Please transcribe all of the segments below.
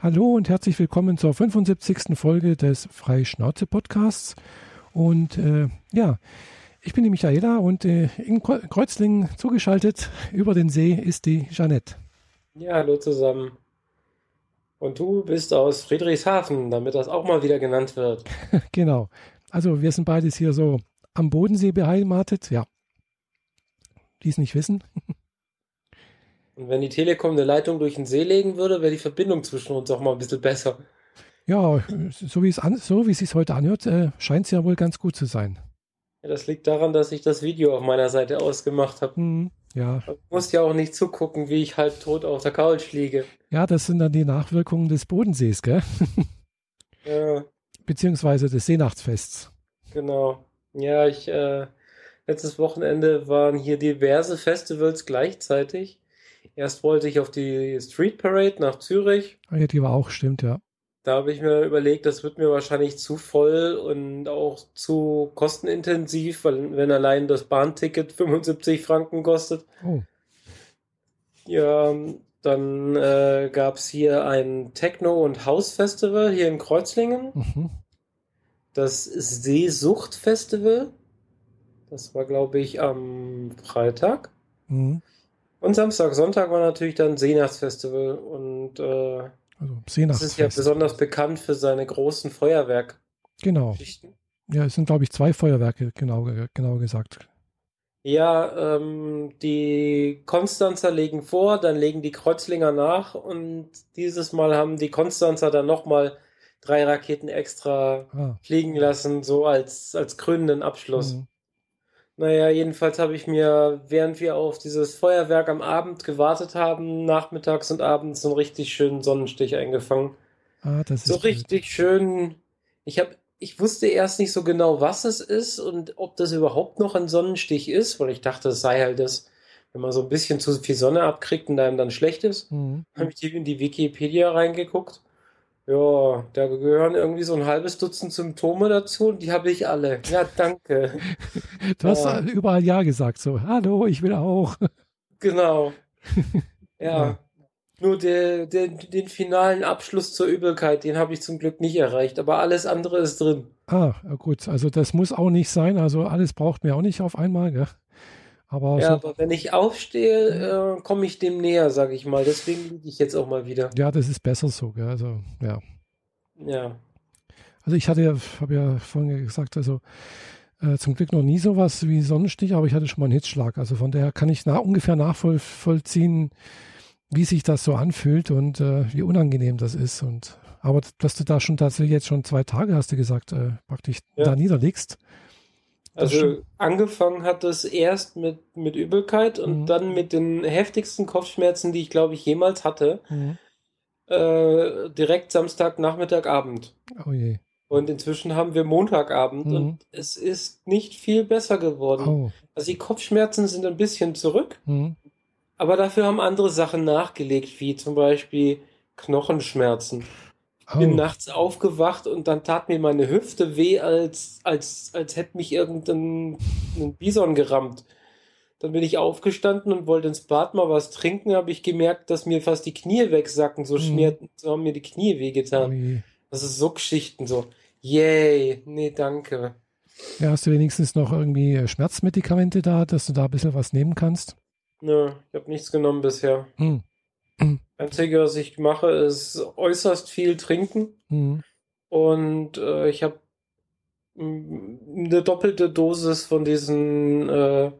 Hallo und herzlich willkommen zur 75. Folge des Freischnauze-Podcasts. Und äh, ja, ich bin die Michaela und äh, in Kreuzlingen zugeschaltet über den See ist die Jeanette. Ja, hallo zusammen. Und du bist aus Friedrichshafen, damit das auch mal wieder genannt wird. genau. Also wir sind beides hier so am Bodensee beheimatet, ja. Die es nicht wissen. Und wenn die Telekom eine Leitung durch den See legen würde, wäre die Verbindung zwischen uns auch mal ein bisschen besser. Ja, so wie es, an, so wie es sich heute anhört, äh, scheint es ja wohl ganz gut zu sein. Ja, das liegt daran, dass ich das Video auf meiner Seite ausgemacht habe. Hm, ja. Du musst ja auch nicht zugucken, wie ich halb tot auf der Couch liege. Ja, das sind dann die Nachwirkungen des Bodensees, gell? ja. Beziehungsweise des Seenachtsfests. Genau. Ja, ich, äh, letztes Wochenende waren hier diverse Festivals gleichzeitig. Erst wollte ich auf die Street Parade nach Zürich. Ah, ja, die war auch, stimmt, ja. Da habe ich mir überlegt, das wird mir wahrscheinlich zu voll und auch zu kostenintensiv, weil wenn allein das Bahnticket 75 Franken kostet. Oh. Ja, dann äh, gab es hier ein Techno- und House-Festival hier in Kreuzlingen. Mhm. Das Seesucht-Festival. Das war, glaube ich, am Freitag. Mhm. Und Samstag, Sonntag war natürlich dann Seenachtsfestival und äh, Also das Seenachtsfest. ist ja besonders bekannt für seine großen Feuerwerkgeschichten. Genau. Ja, es sind, glaube ich, zwei Feuerwerke, genau, genau gesagt. Ja, ähm, die Konstanzer legen vor, dann legen die Kreuzlinger nach und dieses Mal haben die Konstanzer dann nochmal drei Raketen extra Ah. fliegen lassen, so als, als krönenden Abschluss. Mhm. Naja, jedenfalls habe ich mir, während wir auf dieses Feuerwerk am Abend gewartet haben, nachmittags und abends so einen richtig schönen Sonnenstich eingefangen. Ah, das So ist blöd. richtig schön. Ich habe, ich wusste erst nicht so genau, was es ist und ob das überhaupt noch ein Sonnenstich ist, weil ich dachte, es sei halt das, wenn man so ein bisschen zu viel Sonne abkriegt und einem dann schlecht ist. Mhm. Habe ich in die Wikipedia reingeguckt. Ja, da gehören irgendwie so ein halbes Dutzend Symptome dazu und die habe ich alle. Ja, danke. Du hast Ja. überall Ja gesagt, so, hallo, ich will auch. Genau. Ja. Ja. Nur der, der, den finalen Abschluss zur Übelkeit, den habe ich zum Glück nicht erreicht, aber alles andere ist drin. Ah, gut, also das muss auch nicht sein, also alles braucht mir auch nicht auf einmal, gell? Aber Ja, so, aber wenn ich aufstehe, äh, komme ich dem näher, sage ich mal. Deswegen liege ich jetzt auch mal wieder. ja, das ist besser so, gell? Also, ja. Ja. Also ich hatte ja, habe ja vorhin gesagt, also äh, zum Glück noch nie sowas wie Sonnenstich, aber ich hatte schon mal einen Hitzschlag. Also von daher kann ich na, ungefähr nachvollziehen, wie sich das so anfühlt und äh, wie unangenehm das ist. Und aber dass du da schon tatsächlich jetzt schon zwei Tage, hast du gesagt, äh, praktisch Ja. da niederliegst. Also angefangen hat es erst mit, mit Übelkeit und Mhm. dann mit den heftigsten Kopfschmerzen, die ich glaube ich jemals hatte. Mhm. Äh, direkt Samstag, Nachmittag, Abend. Oh je. Und inzwischen haben wir Montagabend Mhm. und es ist nicht viel besser geworden. Oh. Also die Kopfschmerzen sind ein bisschen zurück, Mhm. aber dafür haben andere Sachen nachgelegt, wie zum Beispiel Knochenschmerzen. Ich bin Oh. nachts aufgewacht und dann tat mir meine Hüfte weh, als, als, als hätte mich irgendein ein Bison gerammt. Dann bin ich aufgestanden und wollte ins Bad mal was trinken, habe ich gemerkt, dass mir fast die Knie wegsacken, so Mhm. schmierten, so haben mir die Knie Oh wehgetan. je. Das ist so Geschichten so. Yay, nee, danke. Ja, hast du wenigstens noch irgendwie äh, Schmerzmedikamente da, dass du da ein bisschen was nehmen kannst? Nö, ich habe nichts genommen bisher. Mhm. Einzige, was ich mache, ist äußerst viel trinken. Mhm. Und äh, ich habe eine doppelte Dosis von diesen äh,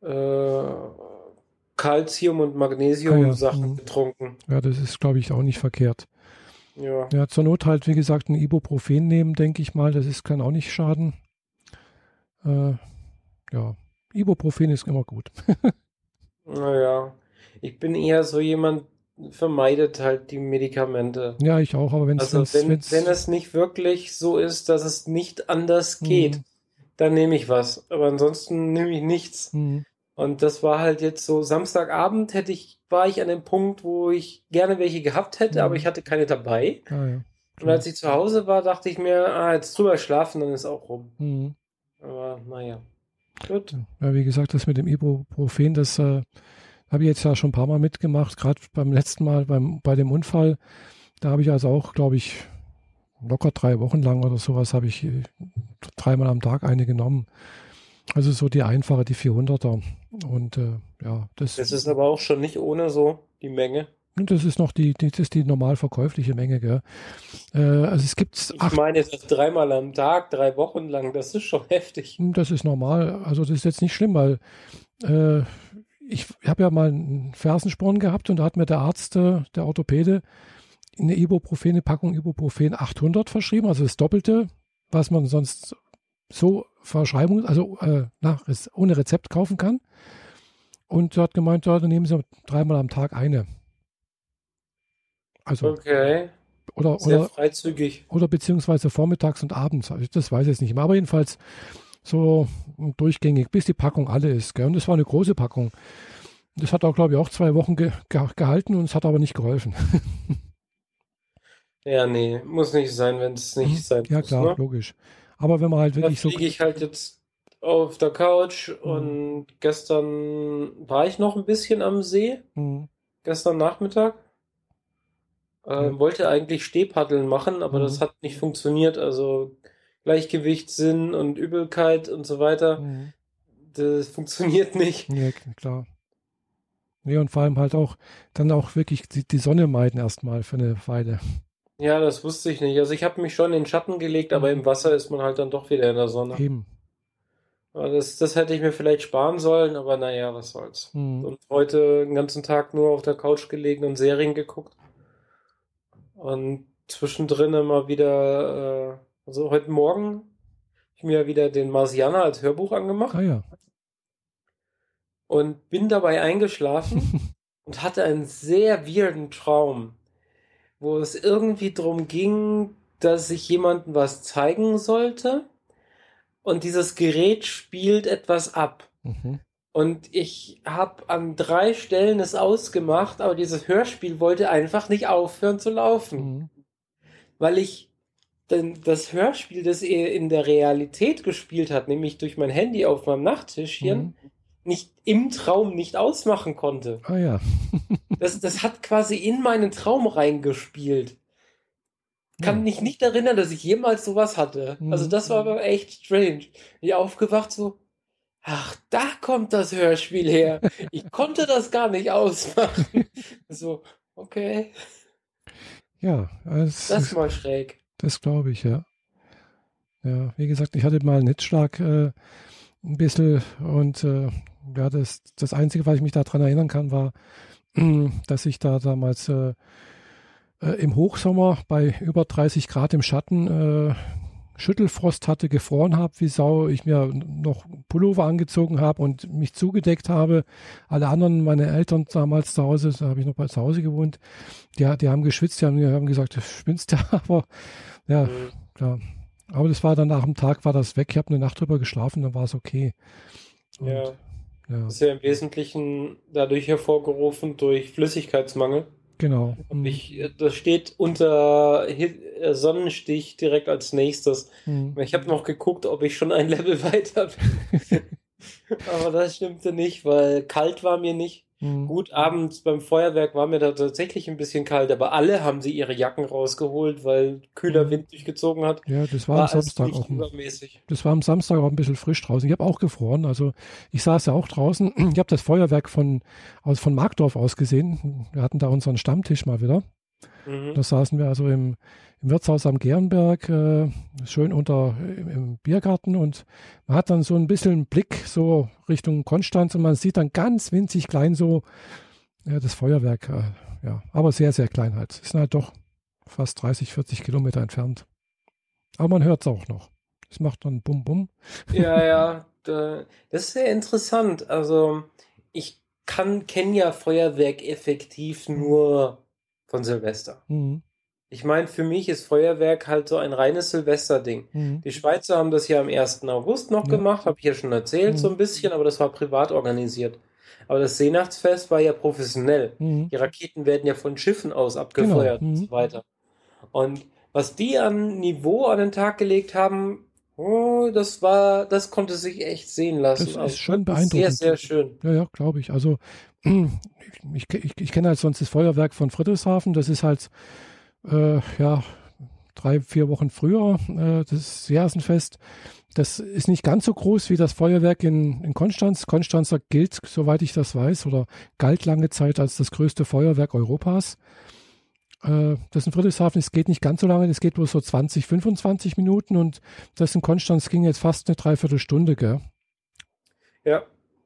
äh, Calcium- und Ah ja, Magnesium-Sachen mhm. getrunken. Ja, das ist, glaube ich, auch nicht verkehrt. Ja. Ja, zur Not halt, wie gesagt, ein Ibuprofen nehmen, denke ich mal. Das ist, kann auch nicht schaden. Äh, ja, Ibuprofen ist immer gut. Naja, ich bin eher so jemand, vermeidet halt die Medikamente. ja, ich auch, aber wenn es. Also wenn, wenn es nicht wirklich so ist, dass es nicht anders geht, Mhm. dann nehme ich was. Aber ansonsten nehme ich nichts. Mhm. Und das war halt jetzt so, Samstagabend hätte ich, war ich an dem Punkt, wo ich gerne welche gehabt hätte, Mhm. aber ich hatte keine dabei. Ah, ja. Und als ich zu Hause war, dachte ich mir, ah, jetzt drüber schlafen, dann ist auch rum. Mhm. Aber naja. Gut. Ja, wie gesagt, das mit dem Ibuprofen, das äh, habe ich jetzt ja schon ein paar Mal mitgemacht, gerade beim letzten Mal beim, bei dem Unfall. Da habe ich also auch, glaube ich, locker drei Wochen lang oder sowas habe ich dreimal am Tag eine genommen. Also so die einfache, die 400er. Und äh, ja, das, Das ist aber auch schon nicht ohne so die Menge. das ist noch die, die, das ist die normal verkäufliche Menge. Gell? Äh, also es gibt Ich acht, meine, das dreimal am Tag, drei Wochen lang, das ist schon heftig. das ist normal. Also das ist jetzt nicht schlimm, weil äh, ich habe ja mal einen Fersensporn gehabt und da hat mir der Arzt, äh, der Orthopäde, eine Ibuprofen, eine Packung Ibuprofen 800 verschrieben, also das Doppelte, was man sonst so Verschreibung, also äh, nach, ohne Rezept kaufen kann. Und er hat gemeint, ja, dann nehmen Sie dreimal am Tag eine. Also, Okay, oder, sehr oder, freizügig. oder beziehungsweise vormittags und abends. Also das weiß ich jetzt nicht mehr. Aber jedenfalls so durchgängig, bis die Packung alle ist. Gell? Und das war eine große Packung. Das hat auch, glaube ich, auch zwei Wochen ge ge gehalten und es hat aber nicht geholfen. Ja, nee, muss nicht sein, wenn es nicht sein ja, muss. klar, Ne? logisch. Aber wenn man halt Da wirklich so. liege ich halt jetzt auf der Couch Mhm. und gestern war ich noch ein bisschen am See, Mhm. gestern Nachmittag. Ja. wollte eigentlich Stehpaddeln machen, aber Mhm. das hat nicht funktioniert. Also Gleichgewichtssinn und Übelkeit und so weiter, Mhm. das funktioniert nicht. Ja, klar. Nee, und vor allem halt auch dann auch wirklich die, die Sonne meiden erstmal für eine Weile. Ja, das wusste ich nicht. Also ich habe mich schon in den Schatten gelegt, aber Mhm. im Wasser ist man halt dann doch wieder in der Sonne. Eben. Das, das hätte ich mir vielleicht sparen sollen, aber naja, was soll's. Mhm. Und heute den ganzen Tag nur auf der Couch gelegen und Serien geguckt. Und zwischendrin immer wieder, äh, also heute Morgen hab ich mir wieder den Marsianer als Hörbuch angemacht Ah ja. und bin dabei eingeschlafen und hatte einen sehr weirden Traum, wo es irgendwie drum ging, dass ich jemandem was zeigen sollte und dieses Gerät spielt etwas ab. Mhm. Und ich habe an drei Stellen es ausgemacht, aber dieses Hörspiel wollte einfach nicht aufhören zu laufen, Mhm. weil ich das Hörspiel, das er in der Realität gespielt hat, nämlich durch mein Handy auf meinem Nachttischchen, Mhm. nicht im Traum nicht ausmachen konnte. Ah ja. Das, das hat quasi in meinen Traum reingespielt. Kann Ja. mich nicht erinnern, dass ich jemals sowas hatte. Also Mhm. das war aber echt strange. Ich aufgewacht so, ach, da kommt das Hörspiel her. Ich konnte das gar nicht ausmachen. So, okay, Ja, das, das ist mal schräg. Das glaube ich, ja. Ja, wie gesagt, ich hatte mal einen Hitzschlag äh, ein bisschen und äh, ja, das, das Einzige, was ich mich daran erinnern kann, war, dass ich da damals äh, äh, im Hochsommer bei über 30 Grad im Schatten äh, Schüttelfrost hatte, gefroren habe, wie Sau, ich mir noch Pullover angezogen habe und mich zugedeckt habe. Alle anderen, meine Eltern damals zu Hause, da habe ich noch bei zu Hause gewohnt, die, die haben geschwitzt, die haben, die haben gesagt, du spinnst ja, aber ja, Mhm. klar. Aber das war dann nach dem Tag, war das weg. Ich habe eine Nacht drüber geschlafen, dann war es okay. Und, Ja, ja, das ist ja im Wesentlichen dadurch hervorgerufen durch Flüssigkeitsmangel. Genau. Mhm. Ich, das steht unter äh, Sonnenstich direkt als nächstes. Mhm. Ich habe noch geguckt, ob ich schon ein Level weiter bin. Aber das stimmte nicht, weil kalt war mir nicht. Mhm. Gut, abends beim Feuerwerk war mir da tatsächlich ein bisschen kalt, aber alle haben sie ihre Jacken rausgeholt, weil kühler Mhm. Wind durchgezogen hat. Ja, das war, War am Samstag auch. Übermäßig. das war am Samstag auch ein bisschen frisch draußen. Ich habe auch gefroren. Also ich saß ja auch draußen. Ich habe das Feuerwerk von, aus, von Markdorf aus gesehen. Wir hatten da unseren Stammtisch mal wieder. Mhm. Da saßen wir also im, im Wirtshaus am Gernberg, äh, schön unter im, im Biergarten und man hat dann so ein bisschen einen Blick so Richtung Konstanz und man sieht dann ganz winzig klein so ja, das Feuerwerk. Äh, ja, aber sehr, sehr klein halt. Es sind halt doch fast 30, 40 Kilometer entfernt. Aber man hört es auch noch. Es macht dann Bum Bum. Ja, ja, da, das ist sehr interessant. Also, ich kann, kenne ja Feuerwerk effektiv nur von Silvester. Mhm. Ich meine, für mich ist Feuerwerk halt so ein reines Silvesterding. Mhm. Die Schweizer haben das ja am 1. August noch Ja. gemacht, habe ich ja schon erzählt, Mhm. so ein bisschen, aber das war privat organisiert. Aber das Seenachtsfest war ja professionell. Mhm. Die Raketen werden ja von Schiffen aus abgefeuert Genau, und mhm. so weiter. Und was die an Niveau an den Tag gelegt haben, oh, das war, das konnte sich echt sehen lassen. Das ist Also schon wirklich Sehr, beeindruckend. sehr schön. Ja, ja, glaube ich. Also ich, ich, ich kenne halt sonst das Feuerwerk von Friedrichshafen. Das ist halt äh, ja, drei, vier Wochen früher, äh, das Jahresenfest. Das ist nicht ganz so groß wie das Feuerwerk in, in Konstanz. Konstanzer gilt, soweit ich das weiß, oder galt lange Zeit als das größte Feuerwerk Europas. Äh, das in Friedrichshafen, es geht nicht ganz so lange, das geht bloß so 20, 25 Minuten und das in Konstanz ging jetzt fast eine Dreiviertelstunde, gell? Ja.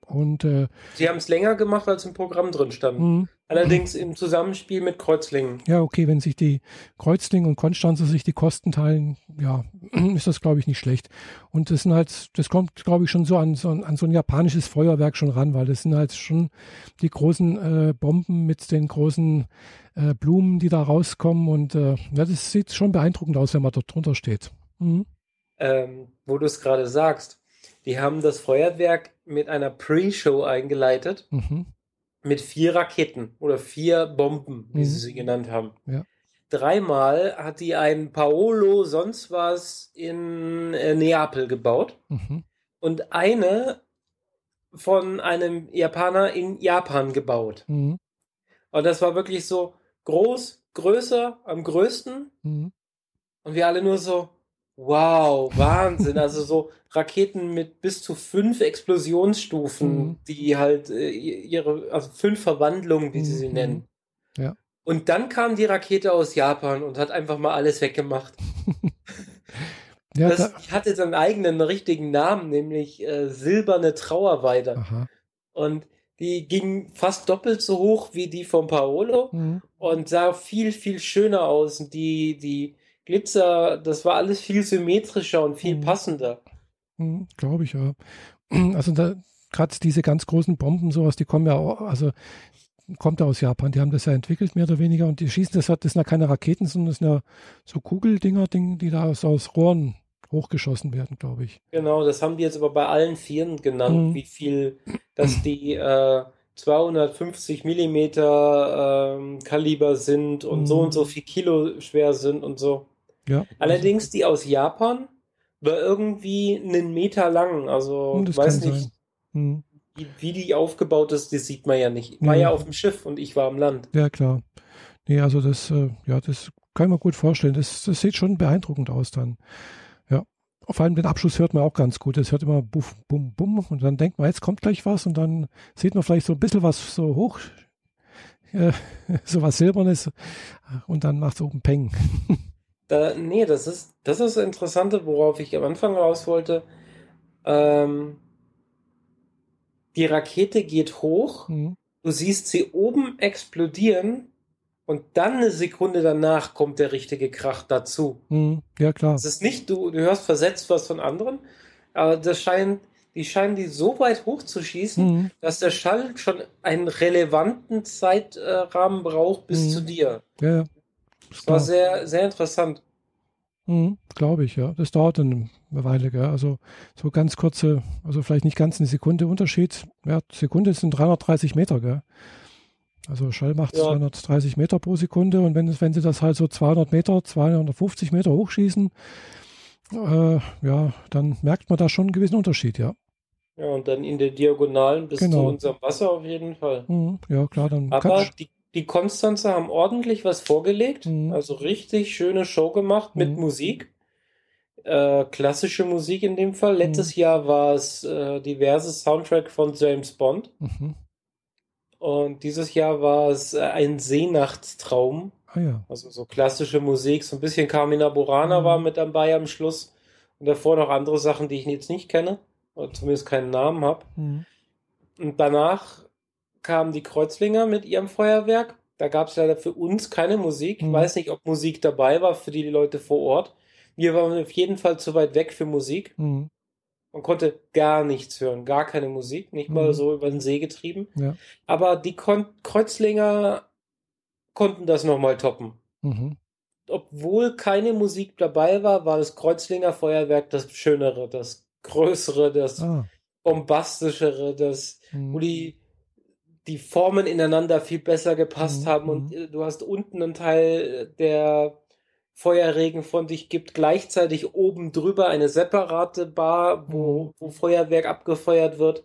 Und äh, Sie haben es länger gemacht, als im Programm drin stand. mh, Allerdings im Zusammenspiel mit Kreuzlingen. ja, okay, wenn sich die Kreuzlingen und Konstanzer sich die Kosten teilen, ja, ist das, glaube ich, nicht schlecht. Und das sind halt, das kommt, glaube ich, schon so an, so an so ein japanisches Feuerwerk schon ran, weil das sind halt schon die großen äh, Bomben mit den großen äh, Blumen, die da rauskommen. Und äh, ja, das sieht schon beeindruckend aus, wenn man dort drunter steht. Mhm. Ähm, wo du es gerade sagst. Die haben das Feuerwerk mit einer Pre-Show eingeleitet, Mhm. mit vier Raketen oder vier Bomben, wie Mhm. sie sie genannt haben. Ja. Dreimal hat die ein Paolo sonst was in äh, Neapel gebaut Mhm. und eine von einem Japaner in Japan gebaut. Mhm. Und das war wirklich so groß, größer, am größten. Mhm. Und wir alle nur so, wow, Wahnsinn. Also so Raketen mit bis zu fünf Explosionsstufen, Mhm. die halt äh, ihre, also fünf Verwandlungen, wie sie sie Mhm. nennen. Ja. Und dann kam die Rakete aus Japan und hat einfach mal alles weggemacht. Ja, Das da, hatte seinen eigenen richtigen Namen, nämlich äh, Silberne Trauerweide. aha. Und die ging fast doppelt so hoch wie die von Paolo Mhm. und sah viel, viel schöner aus. Und die, die Glitzer, das war alles viel symmetrischer und viel Mhm. passender. Mhm, Glaube ich, ja. Also da gerade diese ganz großen Bomben, sowas, die kommen ja auch, also kommt ja aus Japan, die haben das ja entwickelt, mehr oder weniger, und die schießen das, hat- das sind ja keine Raketen, sondern das sind ja so Kugeldinger, Ding, die da aus, aus Rohren hochgeschossen werden, glaube ich. Genau, das haben die jetzt aber bei allen Vieren genannt, Mhm. wie viel, dass die äh, 250 Millimeter ähm, Kaliber sind und so Mhm. und so viel Kilo schwer sind und so. Ja. Allerdings die aus Japan war irgendwie einen Meter lang. Also Hm, das weiß nicht. Mhm. wie, wie die aufgebaut ist, das sieht man ja nicht. Ich war Mhm. ja auf dem Schiff und ich war am Land. Ja, klar. Nee, also das, äh, ja, das kann ich mir gut vorstellen. Das, das sieht schon beeindruckend aus dann. Ja. Vor allem den Abschluss hört man auch ganz gut. Es hört immer buff, bum, bum und dann denkt man, jetzt kommt gleich was und dann sieht man vielleicht so ein bisschen was so hoch, äh, so was Silbernes und dann macht es oben Peng. Da, nee, das ist, das ist das Interessante, worauf ich am Anfang raus wollte. Ähm, die Rakete geht hoch, Mhm. du siehst sie oben explodieren und dann eine Sekunde danach kommt der richtige Krach dazu. Mhm. Ja, klar. Es ist nicht, du, du hörst versetzt was von anderen, aber das scheint, die scheinen die so weit hochzuschießen, Mhm. dass der Schall schon einen relevanten Zeitrahmen braucht bis Mhm. zu dir. Ja, Das war sehr, sehr interessant. Mhm, Glaube ich, ja. Das dauert eine Weile, gell? Also so ganz kurze, also vielleicht nicht ganz eine Sekunde Unterschied. Ja, Sekunde sind 330 Meter, gell? Also Schall macht Ja. 230 Meter pro Sekunde und wenn, wenn sie das halt so 200 Meter, 250 Meter hochschießen, äh, ja, dann merkt man da schon einen gewissen Unterschied, ja. Ja, und dann in der Diagonalen bis Genau. zu unserem Wasser auf jeden Fall. Mhm, ja, klar, dann Aber die, die Konstanzer haben ordentlich was vorgelegt, Mhm. also richtig schöne Show gemacht mit Mhm. Musik. Äh, klassische Musik in dem Fall. Letztes Mhm. Jahr war es äh, diverses Soundtrack von James Bond. mhm. Und dieses Jahr war es äh, ein Seenachtstraum. Ah ja. Also so klassische Musik, so ein bisschen Carmina Burana Mhm. war mit dabei am Schluss. Und davor noch andere Sachen, die ich jetzt nicht kenne. Oder zumindest keinen Namen habe. Mhm. Und danach kamen die Kreuzlinger mit ihrem Feuerwerk. Da gab es leider für uns keine Musik. Ich Mhm. weiß nicht, ob Musik dabei war für die Leute vor Ort. Wir waren auf jeden Fall zu weit weg für Musik. Mhm. Man konnte gar nichts hören, gar keine Musik, nicht mal Mhm. so über den See getrieben. Ja. Aber die Kon Kreuzlinger konnten das nochmal toppen. Mhm. Obwohl keine Musik dabei war, war das Kreuzlinger Feuerwerk das Schönere, das Größere, das Ah. Bombastischere, das Mhm. wo die, die Formen ineinander viel besser gepasst Mhm, haben und äh, du hast unten einen Teil, der Feuerregen von dich gibt, gleichzeitig oben drüber eine separate Bar, wo, Mhm. wo Feuerwerk abgefeuert wird.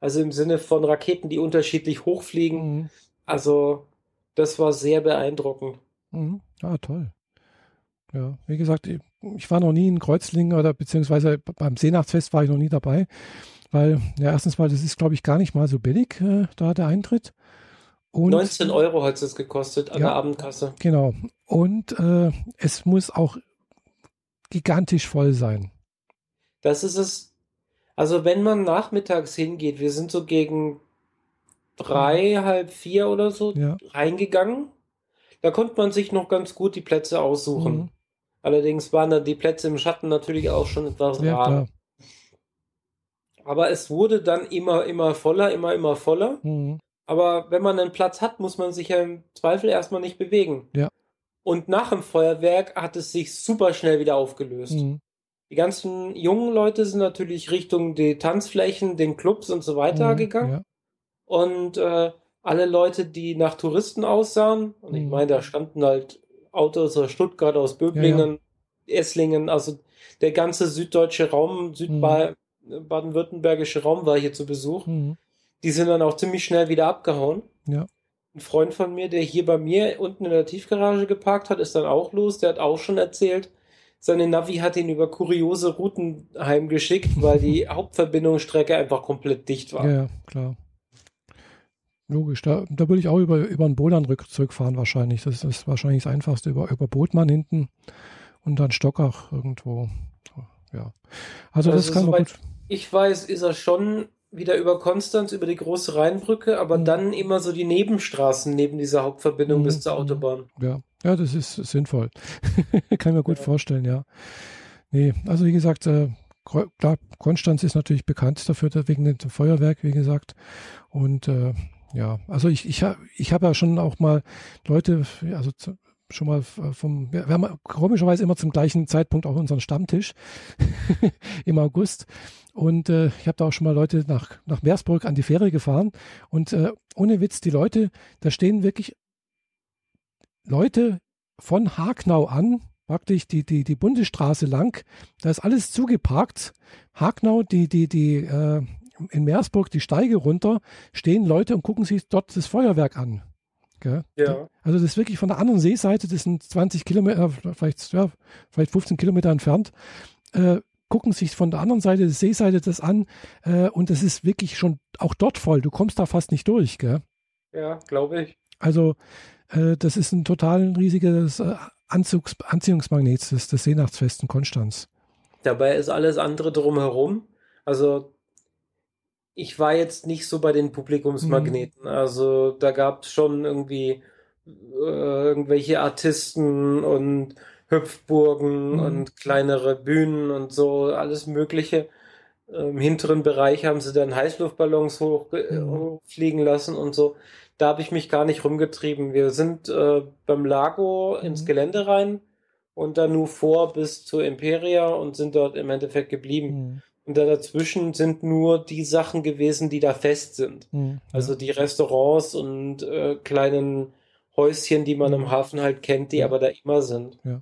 Also im Sinne von Raketen, die unterschiedlich hochfliegen. Mhm. Also das war sehr beeindruckend. Mhm. Ah, toll. Ja, wie gesagt, ich war noch nie in Kreuzlingen oder beziehungsweise beim Seenachtsfest war ich noch nie dabei, weil, ja, erstens mal, das ist, glaube ich, gar nicht mal so billig, äh, da der Eintritt. Und, 19 Euro hat es gekostet an ja, der Abendkasse. Genau. Und äh, es muss auch gigantisch voll sein. Das ist es. Also wenn man nachmittags hingeht, wir sind so gegen drei, halb vier oder so ja. reingegangen. Da konnte man sich noch ganz gut die Plätze aussuchen. Mhm. Allerdings waren dann die Plätze im Schatten natürlich auch schon etwas rar. Aber es wurde dann immer, immer voller, immer, immer voller. Mhm. Aber wenn man einen Platz hat, muss man sich ja im Zweifel erstmal nicht bewegen. Ja. Und nach dem Feuerwerk hat es sich super schnell wieder aufgelöst. Mhm. Die ganzen jungen Leute sind natürlich Richtung die Tanzflächen, den Clubs und so weiter mhm, gegangen. Ja. Und äh, alle Leute, die nach Touristen aussahen, und ich mhm. meine, da standen halt Autos aus Stuttgart, aus Böblingen, ja, ja. Esslingen, also der ganze süddeutsche Raum, südbaden-württembergische mhm. Raum war hier zu Besuch. Mhm. Die sind dann auch ziemlich schnell wieder abgehauen. Ja. Ein Freund von mir, der hier bei mir unten in der Tiefgarage geparkt hat, ist dann auch los. Der hat auch schon erzählt, seine Navi hat ihn über kuriose Routen heimgeschickt, weil die Hauptverbindungsstrecke einfach komplett dicht war. Ja, klar. Logisch, da, da würde ich auch über, über einen Bodan zurückfahren wahrscheinlich. Das ist wahrscheinlich das Einfachste, über, über Bootmann hinten und dann Stockach irgendwo. Ja. Also, also das kann man gut. Ich weiß, ist er schon wieder über Konstanz, über die große Rheinbrücke, aber mhm. dann immer so die Nebenstraßen neben dieser Hauptverbindung mhm. bis zur Autobahn. Ja, ja, das ist sinnvoll. Kann ich mir gut ja. vorstellen, ja. Nee, also wie gesagt, äh, klar, Konstanz ist natürlich bekannt dafür, wegen dem Feuerwerk, wie gesagt. Und äh, ja, also ich, ich, ich habe ja schon auch mal Leute, also schon mal vom, wir haben komischerweise immer zum gleichen Zeitpunkt auch unseren Stammtisch im August. Und äh, ich habe da auch schon mal Leute nach, nach Meersburg an die Fähre gefahren. Und äh, ohne Witz, die Leute, da stehen wirklich Leute von Hagnau an, praktisch die, die, die Bundesstraße lang. Da ist alles zugeparkt. Hagnau, die, die, die, äh, in Meersburg die Steige runter, stehen Leute und gucken sich dort das Feuerwerk an. Gell? Ja. Also das ist wirklich von der anderen Seeseite, das sind 20 Kilometer, vielleicht, ja, vielleicht 15 Kilometer entfernt. Äh, gucken sich von der anderen Seite der Seeseite das an äh, und es ist wirklich schon auch dort voll. Du kommst da fast nicht durch, gell? Ja, glaube ich. Also äh, das ist ein total riesiges äh, Anzugs Anziehungsmagnet des, des Seenachtsfest in Konstanz. Dabei ist alles andere drumherum. Also ich war jetzt nicht so bei den Publikumsmagneten. Mhm. Also da gab es schon irgendwie äh, irgendwelche Artisten und Hüpfburgen mhm. und kleinere Bühnen und so, alles Mögliche. Im hinteren Bereich haben sie dann Heißluftballons hoch, mhm. hochfliegen lassen und so. Da habe ich mich gar nicht rumgetrieben. Wir sind äh, beim Lago ins mhm. Gelände rein und dann nur vor bis zur Imperia und sind dort im Endeffekt geblieben. Und da dazwischen sind nur die Sachen gewesen, die da fest sind. Mhm. Also die Restaurants und äh, kleinen Häuschen, die man im mhm. Hafen halt kennt, die ja. aber da immer sind. Ja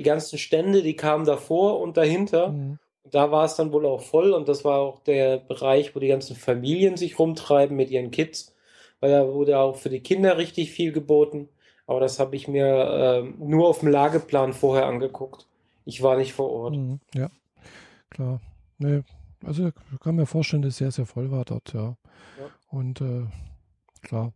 die ganzen Stände, die kamen davor und dahinter. Mhm. Und da war es dann wohl auch voll und das war auch der Bereich, wo die ganzen Familien sich rumtreiben mit ihren Kids, weil da wurde auch für die Kinder richtig viel geboten. Aber das habe ich mir äh, nur auf dem Lageplan vorher angeguckt. Ich war nicht vor Ort. Mhm, ja, klar. Nee, also ich kann mir vorstellen, dass es sehr, sehr voll war dort, ja. ja. Und äh, klar.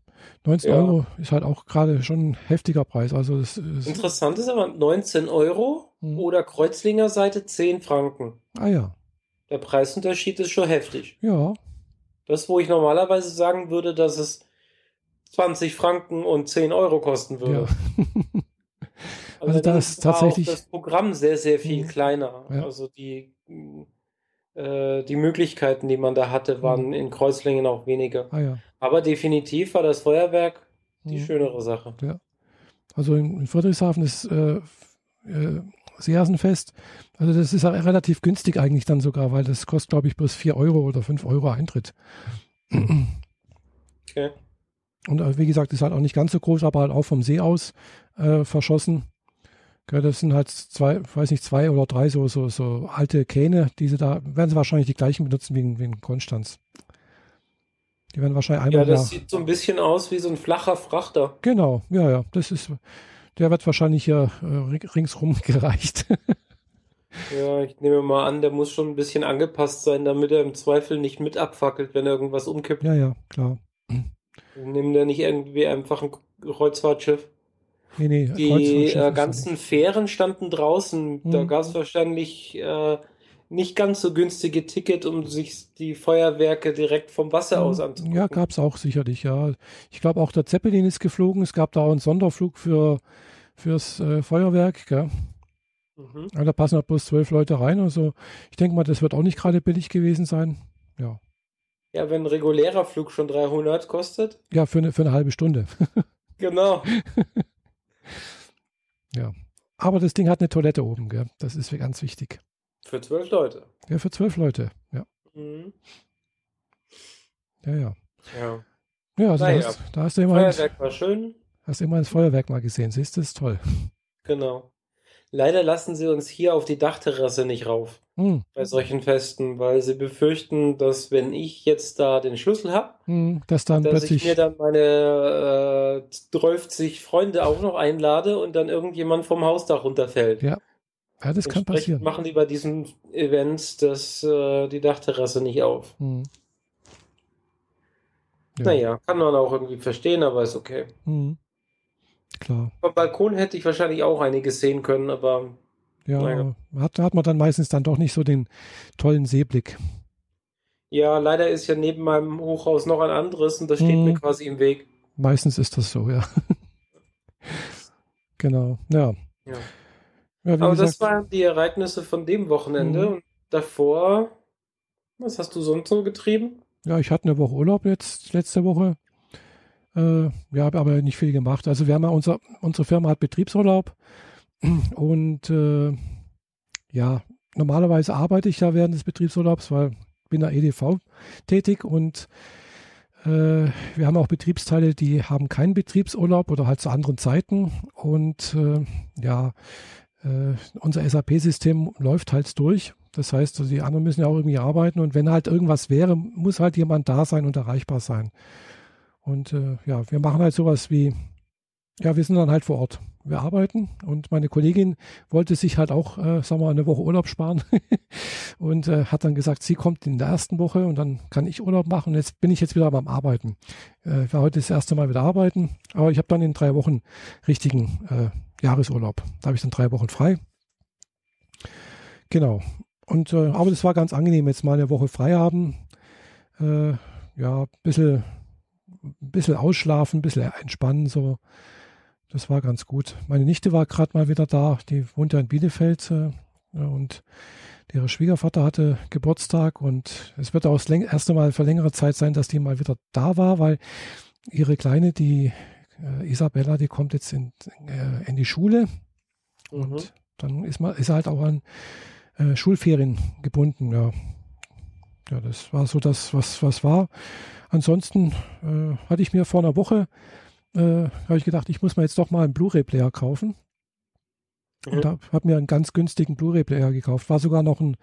19 ja. Euro ist halt auch gerade schon ein heftiger Preis. Also das, das Interessant ist aber 19 Euro hm. oder Kreuzlinger Seite 10 Franken. Ah ja. Der Preisunterschied ist schon heftig. Ja. Das, wo ich normalerweise sagen würde, dass es 20 Franken und 10 Euro kosten würde. Ja. also das ist tatsächlich das Programm sehr, sehr viel hm. kleiner. Ja. Also die die Möglichkeiten, die man da hatte, waren mhm. in Kreuzlingen auch weniger. Ah, ja. Aber definitiv war das Feuerwerk die mhm. schönere Sache. Ja. Also in, Friedrichshafen ist äh, äh, Seasenfest. Also das ist relativ günstig eigentlich dann sogar, weil das kostet, glaube ich, bloß 4 Euro oder 5 Euro Eintritt. Okay. Und äh, wie gesagt, ist halt auch nicht ganz so groß, aber halt auch vom See aus äh, verschossen. Ja, das sind halt zwei, weiß nicht, zwei oder drei so, so, so alte Kähne, diese da, werden sie wahrscheinlich die gleichen benutzen wie in, wie in Konstanz. Die werden wahrscheinlich einmal. Ja, das sieht so ein bisschen aus wie so ein flacher Frachter. Genau, ja, ja. Das ist, der wird wahrscheinlich hier äh, ringsrum gereicht. ja, ich nehme mal an, der muss schon ein bisschen angepasst sein, damit er im Zweifel nicht mit abfackelt, wenn irgendwas umkippt. Ja, ja, klar. Nimmt er nicht irgendwie einfach ein Kreuzfahrtschiff? Nee, nee, Die äh, ganzen Fähren standen draußen. Mhm. Da gab es wahrscheinlich äh, nicht ganz so günstige Ticket, um sich die Feuerwerke direkt vom Wasser aus anzugucken. Ja, gab es auch sicherlich, ja. Ich glaube auch der Zeppelin ist geflogen. Es gab da auch einen Sonderflug für fürs äh, Feuerwerk, gell? Mhm. Ja, da passen halt bloß zwölf Leute rein. Also ich denke mal, das wird auch nicht gerade billig gewesen sein. Ja. Ja, wenn ein regulärer Flug schon 300 kostet. Ja, für eine, für eine halbe Stunde. genau. ja. Aber das Ding hat eine Toilette oben, gell? Das ist ganz wichtig. Für zwölf Leute. Ja, für zwölf Leute, ja. Mhm. Ja, ja. Ja. Ja, also naja. da, hast, da hast du immerhin. Feuerwerk war schön. Hast du immerhin das Feuerwerk mal gesehen, siehst du, das ist toll. Genau. Leider lassen sie uns hier auf die Dachterrasse nicht rauf hm. bei solchen Festen, weil sie befürchten, dass wenn ich jetzt da den Schlüssel habe, hm, dass dann dass ich mir dann meine äh, 30 Freunde auch noch einlade und dann irgendjemand vom Hausdach runterfällt. Ja, ja das kann passieren. machen die bei diesen Events das, äh, die Dachterrasse nicht auf. Hm. Ja. Naja, kann man auch irgendwie verstehen, aber ist okay. Hm. Klar. Am Balkon hätte ich wahrscheinlich auch einiges sehen können, aber. Ja, naja. hat, hat man dann meistens dann doch nicht so den tollen Seeblick. Ja, leider ist ja neben meinem Hochhaus noch ein anderes und das steht hm. mir quasi im Weg. Meistens ist das so, ja. genau, ja. ja. ja Aber gesagt, das waren die Ereignisse von dem Wochenende hm. und davor, was hast du sonst so getrieben? Ja, ich hatte eine Woche Urlaub jetzt, letzte Woche. Äh, wir haben aber nicht viel gemacht. Also wir haben ja unser, unsere Firma hat Betriebsurlaub und äh, ja, normalerweise arbeite ich ja während des Betriebsurlaubs, weil ich bin da EDV tätig und äh, wir haben auch Betriebsteile, die haben keinen Betriebsurlaub oder halt zu anderen Zeiten und äh, ja, äh, unser SAP-System läuft halt durch. Das heißt, also die anderen müssen ja auch irgendwie arbeiten und wenn halt irgendwas wäre, muss halt jemand da sein und erreichbar sein. Und äh, ja, wir machen halt sowas wie, ja, wir sind dann halt vor Ort. Wir arbeiten und meine Kollegin wollte sich halt auch, äh, sagen wir mal, eine Woche Urlaub sparen und äh, hat dann gesagt, sie kommt in der ersten Woche und dann kann ich Urlaub machen. Und jetzt bin ich jetzt wieder beim Arbeiten. Äh, ich war heute das erste Mal wieder arbeiten, aber ich habe dann in drei Wochen richtigen äh, Jahresurlaub. Da habe ich dann drei Wochen frei. Genau. Und äh, aber das war ganz angenehm, jetzt mal eine Woche frei haben. Äh, ja, ein bisschen bisschen ausschlafen, ein bisschen entspannen, so. Das war ganz gut. Meine Nichte war gerade mal wieder da, die wohnt ja in Bielefeld äh, und ihre Schwiegervater hatte Geburtstag und es wird auch das erste Mal für längere Zeit sein, dass die mal wieder da war, weil ihre Kleine, die äh, Isabella, die kommt jetzt in, äh, in die Schule mhm. und dann ist man ist halt auch an äh, Schulferien gebunden. Ja. ja, das war so das, was was war. Ansonsten äh, hatte ich mir vor einer Woche, äh, habe ich gedacht, ich muss mir jetzt doch mal einen Blu-ray-Player kaufen. Mhm. Und habe mir einen ganz günstigen Blu-ray-Player gekauft. War sogar noch ein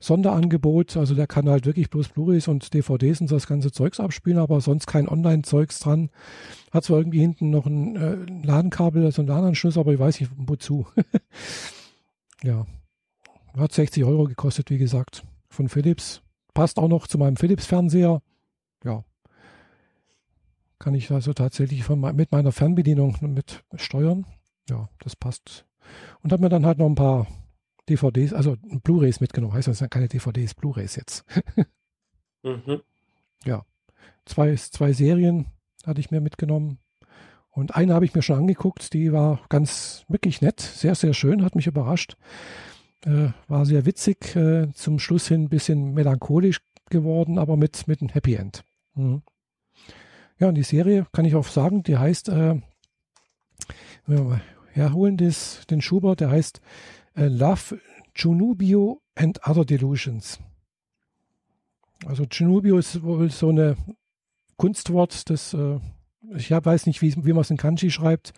Sonderangebot. Also der kann halt wirklich bloß Blu-rays und DVDs und das ganze Zeugs abspielen, aber sonst kein Online-Zeugs dran. Hat zwar irgendwie hinten noch ein, äh, ein Ladenkabel, also einen LAN-Anschluss, aber ich weiß nicht wozu. ja. Hat 60 Euro gekostet, wie gesagt, von Philips. Passt auch noch zu meinem Philips-Fernseher. Kann ich also tatsächlich von, mit meiner Fernbedienung mit steuern. Ja, das passt. Und habe mir dann halt noch ein paar DVDs, also Blu-rays mitgenommen. Heißt das sind keine DVDs, Blu-rays jetzt. mhm. Ja, zwei, zwei Serien hatte ich mir mitgenommen. Und eine habe ich mir schon angeguckt, die war ganz wirklich nett, sehr, sehr schön, hat mich überrascht. Äh, war sehr witzig, äh, zum Schluss hin ein bisschen melancholisch geworden, aber mit, mit einem Happy End. Mhm. Ja, und die Serie kann ich auch sagen, die heißt, äh, mal herholen, das, den Schubert, der heißt äh, Love, Junubio and Other Delusions. Also Junubio ist wohl so eine Kunstwort, das äh, ich weiß nicht, wie, wie man es in Kanji schreibt.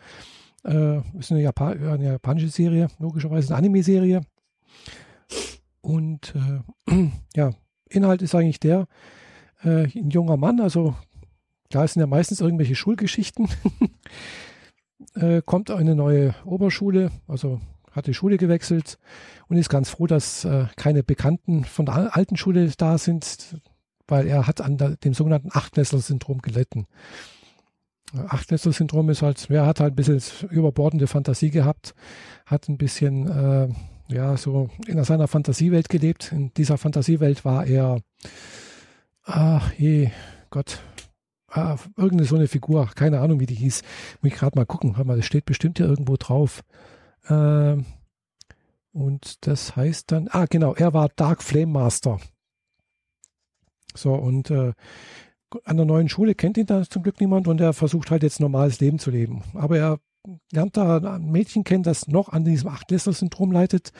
Äh, ist eine, Japan eine japanische Serie, logischerweise eine Anime-Serie. Und äh, ja, Inhalt ist eigentlich der, äh, ein junger Mann, also da sind ja meistens irgendwelche Schulgeschichten. äh, kommt eine neue Oberschule, also hat die Schule gewechselt und ist ganz froh, dass äh, keine Bekannten von der alten Schule da sind, weil er hat an der, dem sogenannten Achtklässler-Syndrom gelitten. Achtklässler-Syndrom ist halt, er hat halt ein bisschen überbordende Fantasie gehabt, hat ein bisschen, äh, ja, so in seiner Fantasiewelt gelebt. In dieser Fantasiewelt war er, ach je, Gott, ah, irgendeine so eine Figur, keine Ahnung, wie die hieß. Muss ich gerade mal gucken, mal, das steht bestimmt hier irgendwo drauf. Äh, und das heißt dann, ah genau, er war Dark Flame Master. So, und äh, an der neuen Schule kennt ihn da zum Glück niemand und er versucht halt jetzt normales Leben zu leben. Aber er lernt da ein Mädchen kennen, das noch an diesem Achtklässler-Syndrom leidet.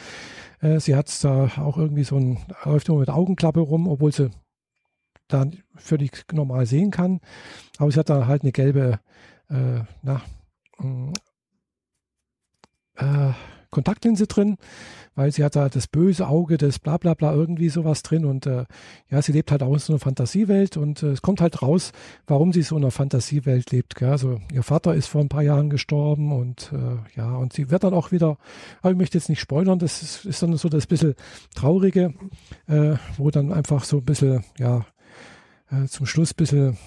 Äh, sie hat da auch irgendwie so ein, läuft immer mit Augenklappe rum, obwohl sie da völlig normal sehen kann. Aber sie hat da halt eine gelbe, äh, na, mm, äh, Kontaktlinse drin, weil sie hat da das böse Auge, das bla bla bla irgendwie sowas drin und äh, ja, sie lebt halt auch in so einer Fantasiewelt und äh, es kommt halt raus, warum sie so in einer Fantasiewelt lebt. Gell? Also ihr Vater ist vor ein paar Jahren gestorben und äh, ja, und sie wird dann auch wieder, aber ich möchte jetzt nicht spoilern, das ist, ist dann so das bisschen Traurige, äh, wo dann einfach so ein bisschen, ja, äh, zum Schluss ein bisschen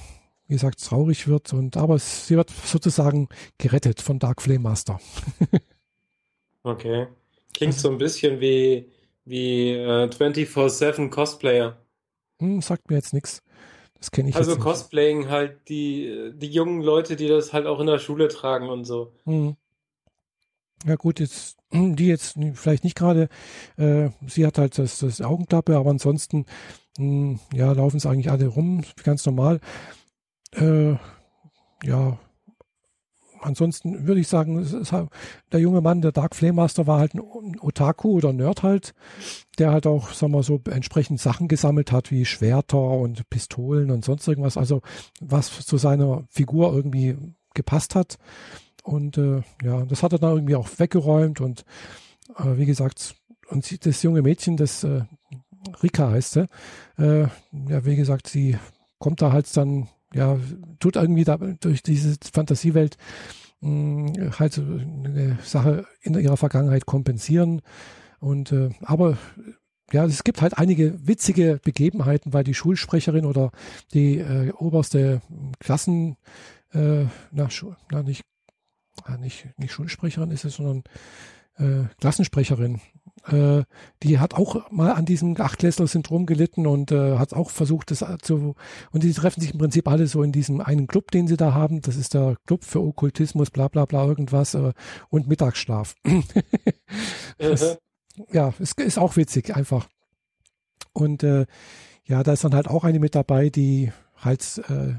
wie gesagt, traurig wird und aber sie wird sozusagen gerettet von Dark Flame Master. Okay. Klingt so ein bisschen wie, wie äh, 24-7 Cosplayer. Hm, sagt mir jetzt nichts. Das kenne ich Also jetzt nicht. Cosplaying halt die, die jungen Leute, die das halt auch in der Schule tragen und so. Hm. Ja gut, jetzt die jetzt vielleicht nicht gerade. Äh, sie hat halt das, das Augenklappe, aber ansonsten mh, ja laufen es eigentlich alle rum, ganz normal. Äh, ja, ansonsten würde ich sagen, halt, der junge Mann, der Dark Flame Master, war halt ein Otaku oder Nerd halt, der halt auch, sagen wir so, entsprechend Sachen gesammelt hat, wie Schwerter und Pistolen und sonst irgendwas, also was zu seiner Figur irgendwie gepasst hat. Und äh, ja, das hat er dann irgendwie auch weggeräumt und äh, wie gesagt, und das junge Mädchen, das äh, Rika heißt sie, äh, ja, wie gesagt, sie kommt da halt dann ja, tut irgendwie da durch diese Fantasiewelt mh, hm, halt eine Sache in ihrer Vergangenheit kompensieren. Und äh, aber ja, es gibt halt einige witzige Begebenheiten, weil die Schulsprecherin oder die äh, oberste Klassen, äh, na, na nicht, na, nicht, nicht Schulsprecherin ist es, sondern äh, Klassensprecherin, äh, die hat auch mal an diesem Achtklässler-Syndrom gelitten und äh, hat auch versucht, das zu. Und die treffen sich im Prinzip alle so in diesem einen Club, den sie da haben. Das ist der Club für Okkultismus, bla bla bla, irgendwas äh, und Mittagsschlaf. das, ja, es ist auch witzig, einfach. Und äh, ja, da ist dann halt auch eine mit dabei, die halt äh,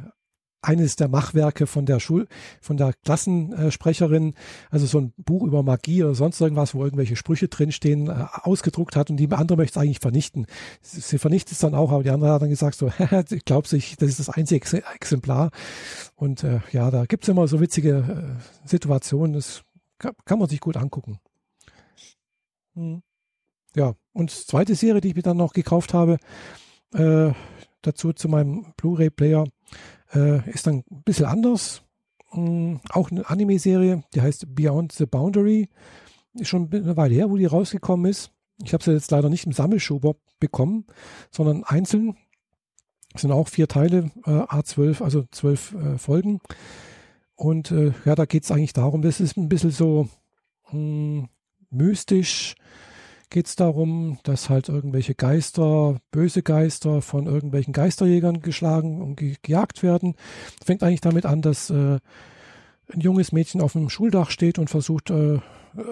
eines der Machwerke von der Schul, von der Klassensprecherin, also so ein Buch über Magie oder sonst irgendwas, wo irgendwelche Sprüche drinstehen, äh, ausgedruckt hat und die andere möchte es eigentlich vernichten. Sie vernichtet es dann auch, aber die andere hat dann gesagt so, glaube sich, das ist das einzige Exemplar. Und äh, ja, da gibt es immer so witzige äh, Situationen, das kann, kann, man sich gut angucken. Hm. Ja, und zweite Serie, die ich mir dann noch gekauft habe, äh, dazu zu meinem Blu-ray-Player, äh, ist dann ein bisschen anders. Ähm, auch eine Anime-Serie, die heißt Beyond the Boundary. Ist schon eine Weile her, wo die rausgekommen ist. Ich habe sie jetzt leider nicht im Sammelschuber bekommen, sondern einzeln. Es sind auch vier Teile, äh, A12, also zwölf äh, Folgen. Und äh, ja, da geht es eigentlich darum, das ist ein bisschen so mh, hm, mystisch, geht es darum, dass halt irgendwelche Geister, böse Geister von irgendwelchen Geisterjägern geschlagen und ge gejagt werden. Fängt eigentlich damit an, dass äh, ein junges Mädchen auf dem Schuldach steht und versucht, äh,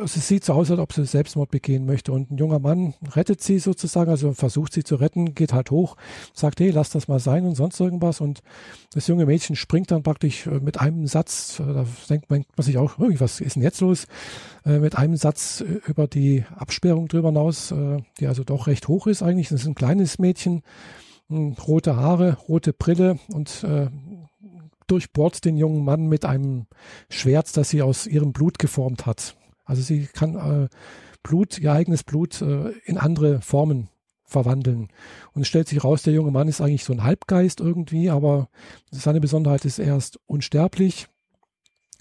es sieht so aus, als ob sie Selbstmord begehen möchte. Und ein junger Mann rettet sie sozusagen, also versucht sie zu retten, geht halt hoch, sagt, hey, lass das mal sein und sonst irgendwas. Und das junge Mädchen springt dann praktisch äh, mit einem Satz, äh, da denkt man, sich auch, was ist denn jetzt los? Äh, mit einem Satz über die Absperrung drüber hinaus, die also doch recht hoch ist eigentlich. Das ist ein kleines Mädchen, rote Haare, rote Brille und durchbohrt den jungen Mann mit einem Schwert, das sie aus ihrem Blut geformt hat. Also sie kann äh, Blut, ihr eigenes Blut äh, in andere Formen verwandeln. Und es stellt sich raus, der junge Mann ist eigentlich so ein Halbgeist irgendwie, aber seine Besonderheit ist, er ist unsterblich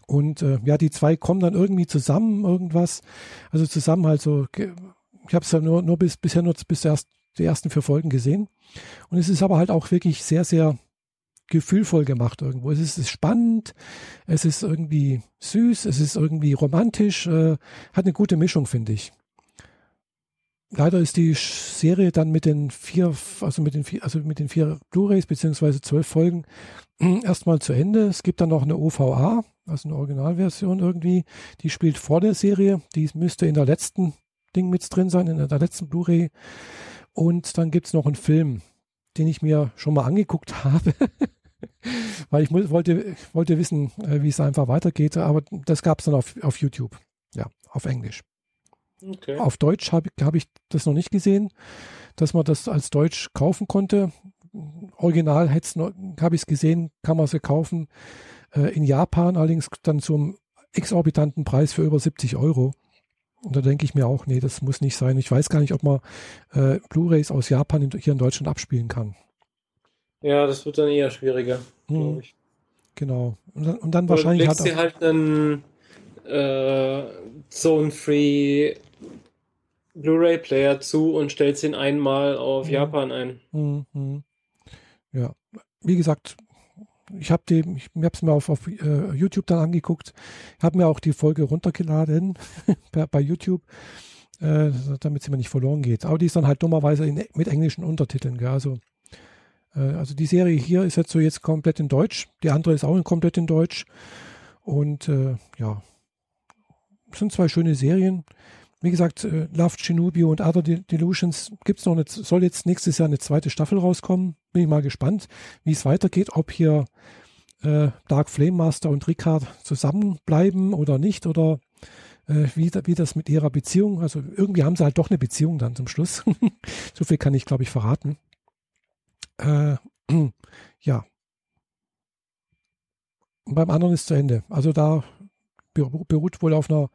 Und äh, ja, die zwei kommen dann irgendwie zusammen, irgendwas. Also zusammen halt so, ich habe es ja nur, nur bis, bisher nur bis erst die ersten vier Folgen gesehen. Und es ist aber halt auch wirklich sehr, sehr gefühlvoll gemacht irgendwo. Es ist, spannend, es ist irgendwie süß, es ist irgendwie romantisch, äh, hat eine gute Mischung, finde ich. Leider ist die Serie dann mit den vier, also mit den vier, also mit den vier Blu-rays beziehungsweise zwölf Folgen erstmal zu Ende. Es gibt dann noch eine OVA, also eine Originalversion irgendwie. Die spielt vor der Serie. Die müsste in der letzten Ding mit drin sein, in der letzten Blu-ray. Und dann gibt es noch einen Film, den ich mir schon mal angeguckt habe. Weil ich wollte, wollte wissen, äh, wie es einfach weitergeht. Aber das gab es dann auf, auf YouTube. Ja, auf Englisch. Okay. Auf Deutsch habe hab ich das noch nicht gesehen, dass man das als Deutsch kaufen konnte. Original habe ich es gesehen, kann man sie kaufen. Äh, in Japan allerdings dann zum exorbitanten Preis für über 70 Euro. Und da denke ich mir auch, nee, das muss nicht sein. Ich weiß gar nicht, ob man äh, Blu-rays aus Japan in, hier in Deutschland abspielen kann. Ja, das wird dann eher schwieriger, hm. glaube ich. Genau. Und dann, und dann Oder wahrscheinlich. Du legst halt, halt einen äh, Zone-Free Blu-ray-Player zu und stellst ihn einmal auf mhm. Japan ein. Mhm. Ja, wie gesagt, ich habe die, ich habe es mir auf, auf uh, YouTube dann angeguckt, habe mir auch die Folge runtergeladen bei, bei, YouTube, äh, damit sie mir nicht verloren geht. Aber die ist dann halt dummerweise in, mit englischen Untertiteln. Gell? Also, also die Serie hier ist jetzt so jetzt komplett in Deutsch, die andere ist auch komplett in Deutsch. Und äh, ja, sind zwei schöne Serien. Wie gesagt, äh, Love Shinobi und Other Delusions gibt's noch eine, soll jetzt nächstes Jahr eine zweite Staffel rauskommen. Bin ich mal gespannt, wie es weitergeht, ob hier äh, Dark Flame Master und Ricard zusammenbleiben oder nicht oder äh, wie, wie das mit ihrer Beziehung, also irgendwie haben sie halt doch eine Beziehung dann zum Schluss. so viel kann ich, glaube ich, verraten. Äh, ja. Und beim anderen ist zu Ende. Also da beruht wohl auf einer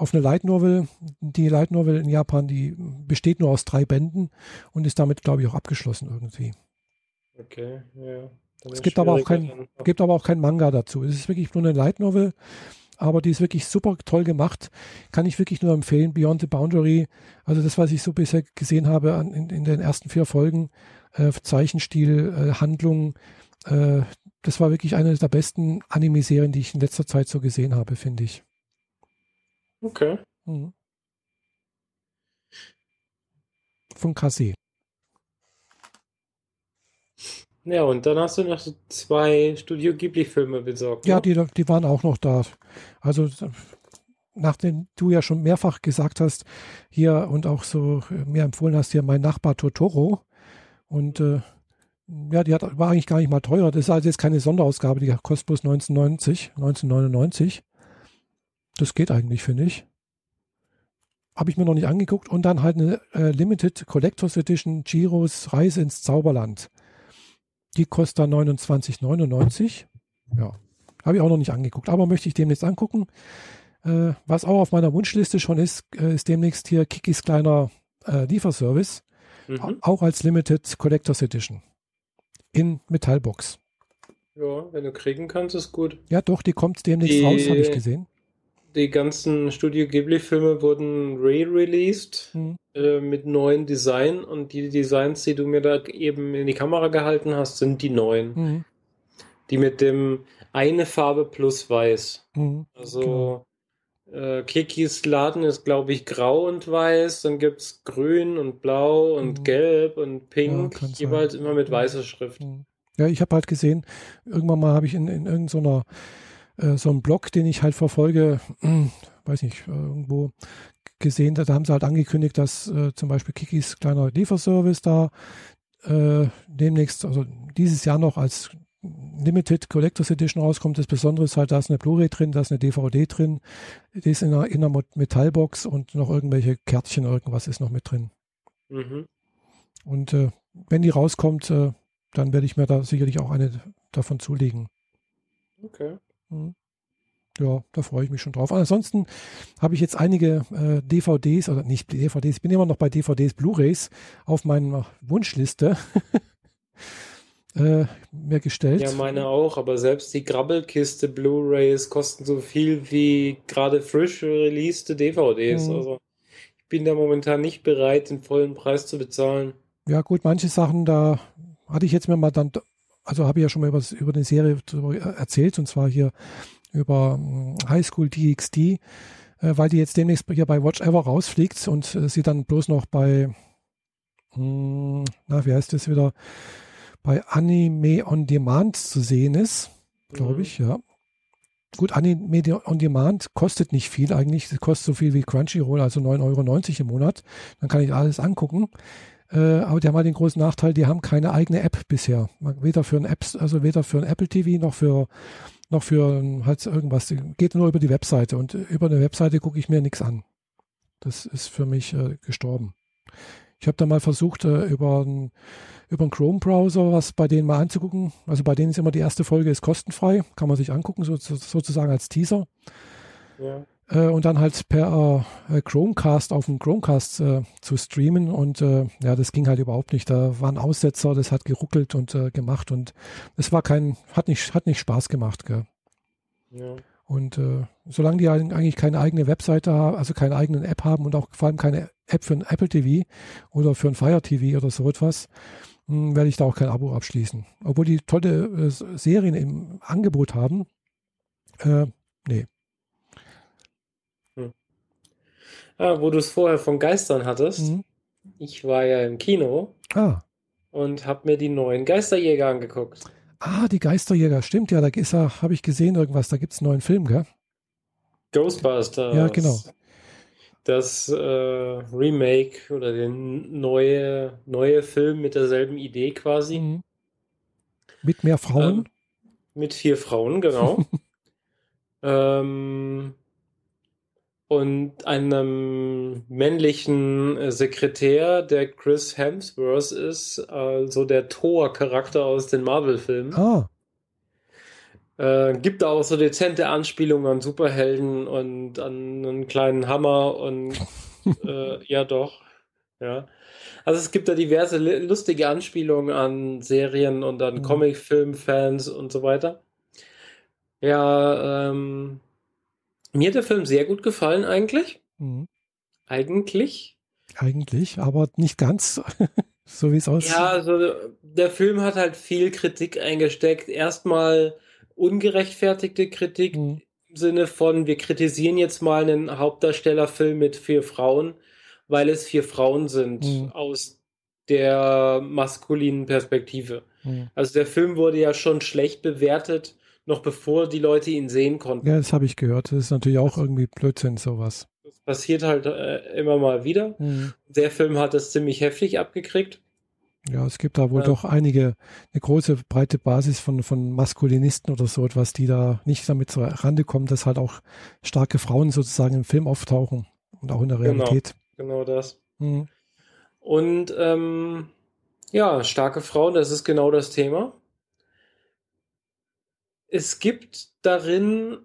auf eine Light Novel. Die Light Novel in Japan, die besteht nur aus drei Bänden und ist damit, glaube ich, auch abgeschlossen irgendwie. Okay, ja. Es gibt aber, auch kein, gibt aber auch kein Manga dazu. Es ist wirklich nur eine Light Novel, aber die ist wirklich super toll gemacht. Kann ich wirklich nur empfehlen. Beyond the Boundary, also das, was ich so bisher gesehen habe an, in, in, den ersten vier Folgen, äh, Zeichenstil, äh, Handlung, äh, das war wirklich eine der besten Anime-Serien, die ich in letzter Zeit so gesehen habe, finde ich. Okay. Mhm. Von Kase. Ja, und dann hast du noch so zwei Studio Ghibli-Filme besorgt. Ja, ne? die, die waren auch noch da. Also, nachdem du ja schon mehrfach gesagt hast, hier und auch so mir empfohlen hast, hier mein Nachbar Totoro. Und äh, ja, die hat, war eigentlich gar nicht mal teurer. Das ist also jetzt keine Sonderausgabe, die kostet bloß 1990, 1999. Das geht eigentlich, finde ich. Habe ich mir noch nicht angeguckt. Und dann halt eine äh, Limited Collectors Edition Giros Reise ins Zauberland. Die kostet dann 29,99. Ja, habe ich auch noch nicht angeguckt. Aber möchte ich demnächst angucken. Äh, was auch auf meiner Wunschliste schon ist, äh, ist demnächst hier Kikis kleiner äh, Lieferservice. Mhm. Auch als Limited Collectors Edition. In Metallbox. Ja, wenn du kriegen kannst, ist gut. Ja, doch, die kommt demnächst die, raus, habe ich gesehen die ganzen Studio Ghibli-Filme wurden re-released mhm. äh, mit neuen Design und die Designs, die du mir da eben in die Kamera gehalten hast, sind die neuen. Mhm. Die mit dem eine Farbe plus weiß. Mhm. Also genau. Äh, Kikis Laden ist, glaube ich, grau und weiß, dann gibt es grün und blau und mhm. gelb und pink, ja, jeweils sein. immer mit weißer Schrift. Mhm. Ja, ich habe halt gesehen, irgendwann mal habe ich in, in irgendeiner so äh, so ein Blog, den ich halt verfolge, äh, weiß nicht, irgendwo gesehen, da haben sie halt angekündigt, dass äh, zum Beispiel Kikis kleiner Lieferservice da äh, demnächst, also dieses Jahr noch als Limited Collectors Edition rauskommt. Das Besondere ist halt, da ist eine Blu-ray drin, da ist eine DVD drin, die ist in einer, in einer Metallbox und noch irgendwelche Kärtchen, irgendwas ist noch mit drin. Mhm. Und äh, wenn die rauskommt, äh, dann werde ich mir da sicherlich auch eine davon zulegen. Okay. Hm. Ja, da freue ich mich schon drauf. Ansonsten habe ich jetzt einige äh, DVDs, oder nicht DVDs, ich bin immer noch bei DVDs, Blu-rays auf meiner Wunschliste. äh, mir gestellt. Ja, meine auch, aber selbst die Grabbelkiste Blu-rays kosten so viel wie gerade frisch released DVDs. Mhm. Also ich bin da momentan nicht bereit, den vollen Preis zu bezahlen. Ja, gut, manche Sachen, da hatte ich jetzt mir mal dann, also habe ich ja schon mal über, über eine Serie erzählt, und zwar hier über hm, High School DxD, äh, weil die jetzt demnächst hier bei Watch Ever rausfliegt und äh, sie dann bloß noch bei, hm, na, wie heißt das wieder, bei Anime on Demand zu sehen ist, glaube mhm. ich, ja. Gut, Anime on Demand kostet nicht viel eigentlich. Es kostet so viel wie Crunchyroll, also 9,90 Euro im Monat. Dann kann ich alles angucken. Äh, aber die haben halt den großen Nachteil, die haben keine eigene App bisher. Weder für ein Apps, also weder für ein Apple TV noch für noch für halt irgendwas. Geht nur über die Webseite und über eine Webseite gucke ich mir nichts an. Das ist für mich äh, gestorben. Ich habe da mal versucht, äh, über einen über einen Chrome-Browser was bei denen mal anzugucken. Also bei denen ist immer die erste Folge ist kostenfrei, kann man sich angucken, so, sozusagen als Teaser. Ja. Äh, und dann halt per äh, Chromecast auf dem Chromecast äh, zu streamen und äh, ja, das ging halt überhaupt nicht. Da waren Aussetzer, das hat geruckelt und äh, gemacht und es war kein, hat nicht, hat nicht Spaß gemacht. Gell? Ja. Und solange die eigentlich keine eigene Webseite haben, also keine eigenen App haben und auch vor allem keine App für ein Apple TV oder für ein Fire TV oder so etwas, hm, werde ich da auch kein Abo abschließen. Obwohl die tolle äh, Serien im Angebot haben. Äh, nee. Hm. Ah, wo du es vorher von Geistern hattest. Mhm. Ich war ja im Kino ah. und habe mir die neuen Geisterjäger angeguckt. Ah, die Geisterjäger, stimmt ja, da ist habe ich gesehen irgendwas, da gibt es einen neuen Film, gell? Ghostbusters. Ja, genau das äh, Remake oder der neue, neue Film mit derselben Idee quasi. Mhm. Mit mehr Frauen? Ähm, mit vier Frauen, genau. ähm, und einem männlichen Sekretär, der Chris Hemsworth ist, also der Thor-Charakter aus den Marvel-Filmen. Ah. Äh, gibt auch so dezente Anspielungen an Superhelden und an einen kleinen Hammer und äh, ja doch. Ja. Also es gibt da diverse lustige Anspielungen an Serien und an mhm. Comic-Film-Fans und so weiter. Ja, ähm, mir hat der Film sehr gut gefallen eigentlich. Mhm. Eigentlich. Eigentlich, aber nicht ganz. so wie es aussieht. Ja, also der Film hat halt viel Kritik eingesteckt. Erstmal ungerechtfertigte Kritik mhm. im Sinne von, wir kritisieren jetzt mal einen Hauptdarstellerfilm mit vier Frauen, weil es vier Frauen sind mhm. aus der maskulinen Perspektive. Mhm. Also der Film wurde ja schon schlecht bewertet, noch bevor die Leute ihn sehen konnten. Ja, das habe ich gehört. Das ist natürlich auch irgendwie Blödsinn, sowas. Das passiert halt äh, immer mal wieder. Mhm. Der Film hat das ziemlich heftig abgekriegt. Ja, es gibt da wohl ja. doch einige, eine große, breite Basis von, von Maskulinisten oder so etwas, die da nicht damit zur Rande kommen, dass halt auch starke Frauen sozusagen im Film auftauchen und auch in der genau, Realität. Genau, genau das. Mhm. Und ähm, ja, starke Frauen, das ist genau das Thema. Es gibt darin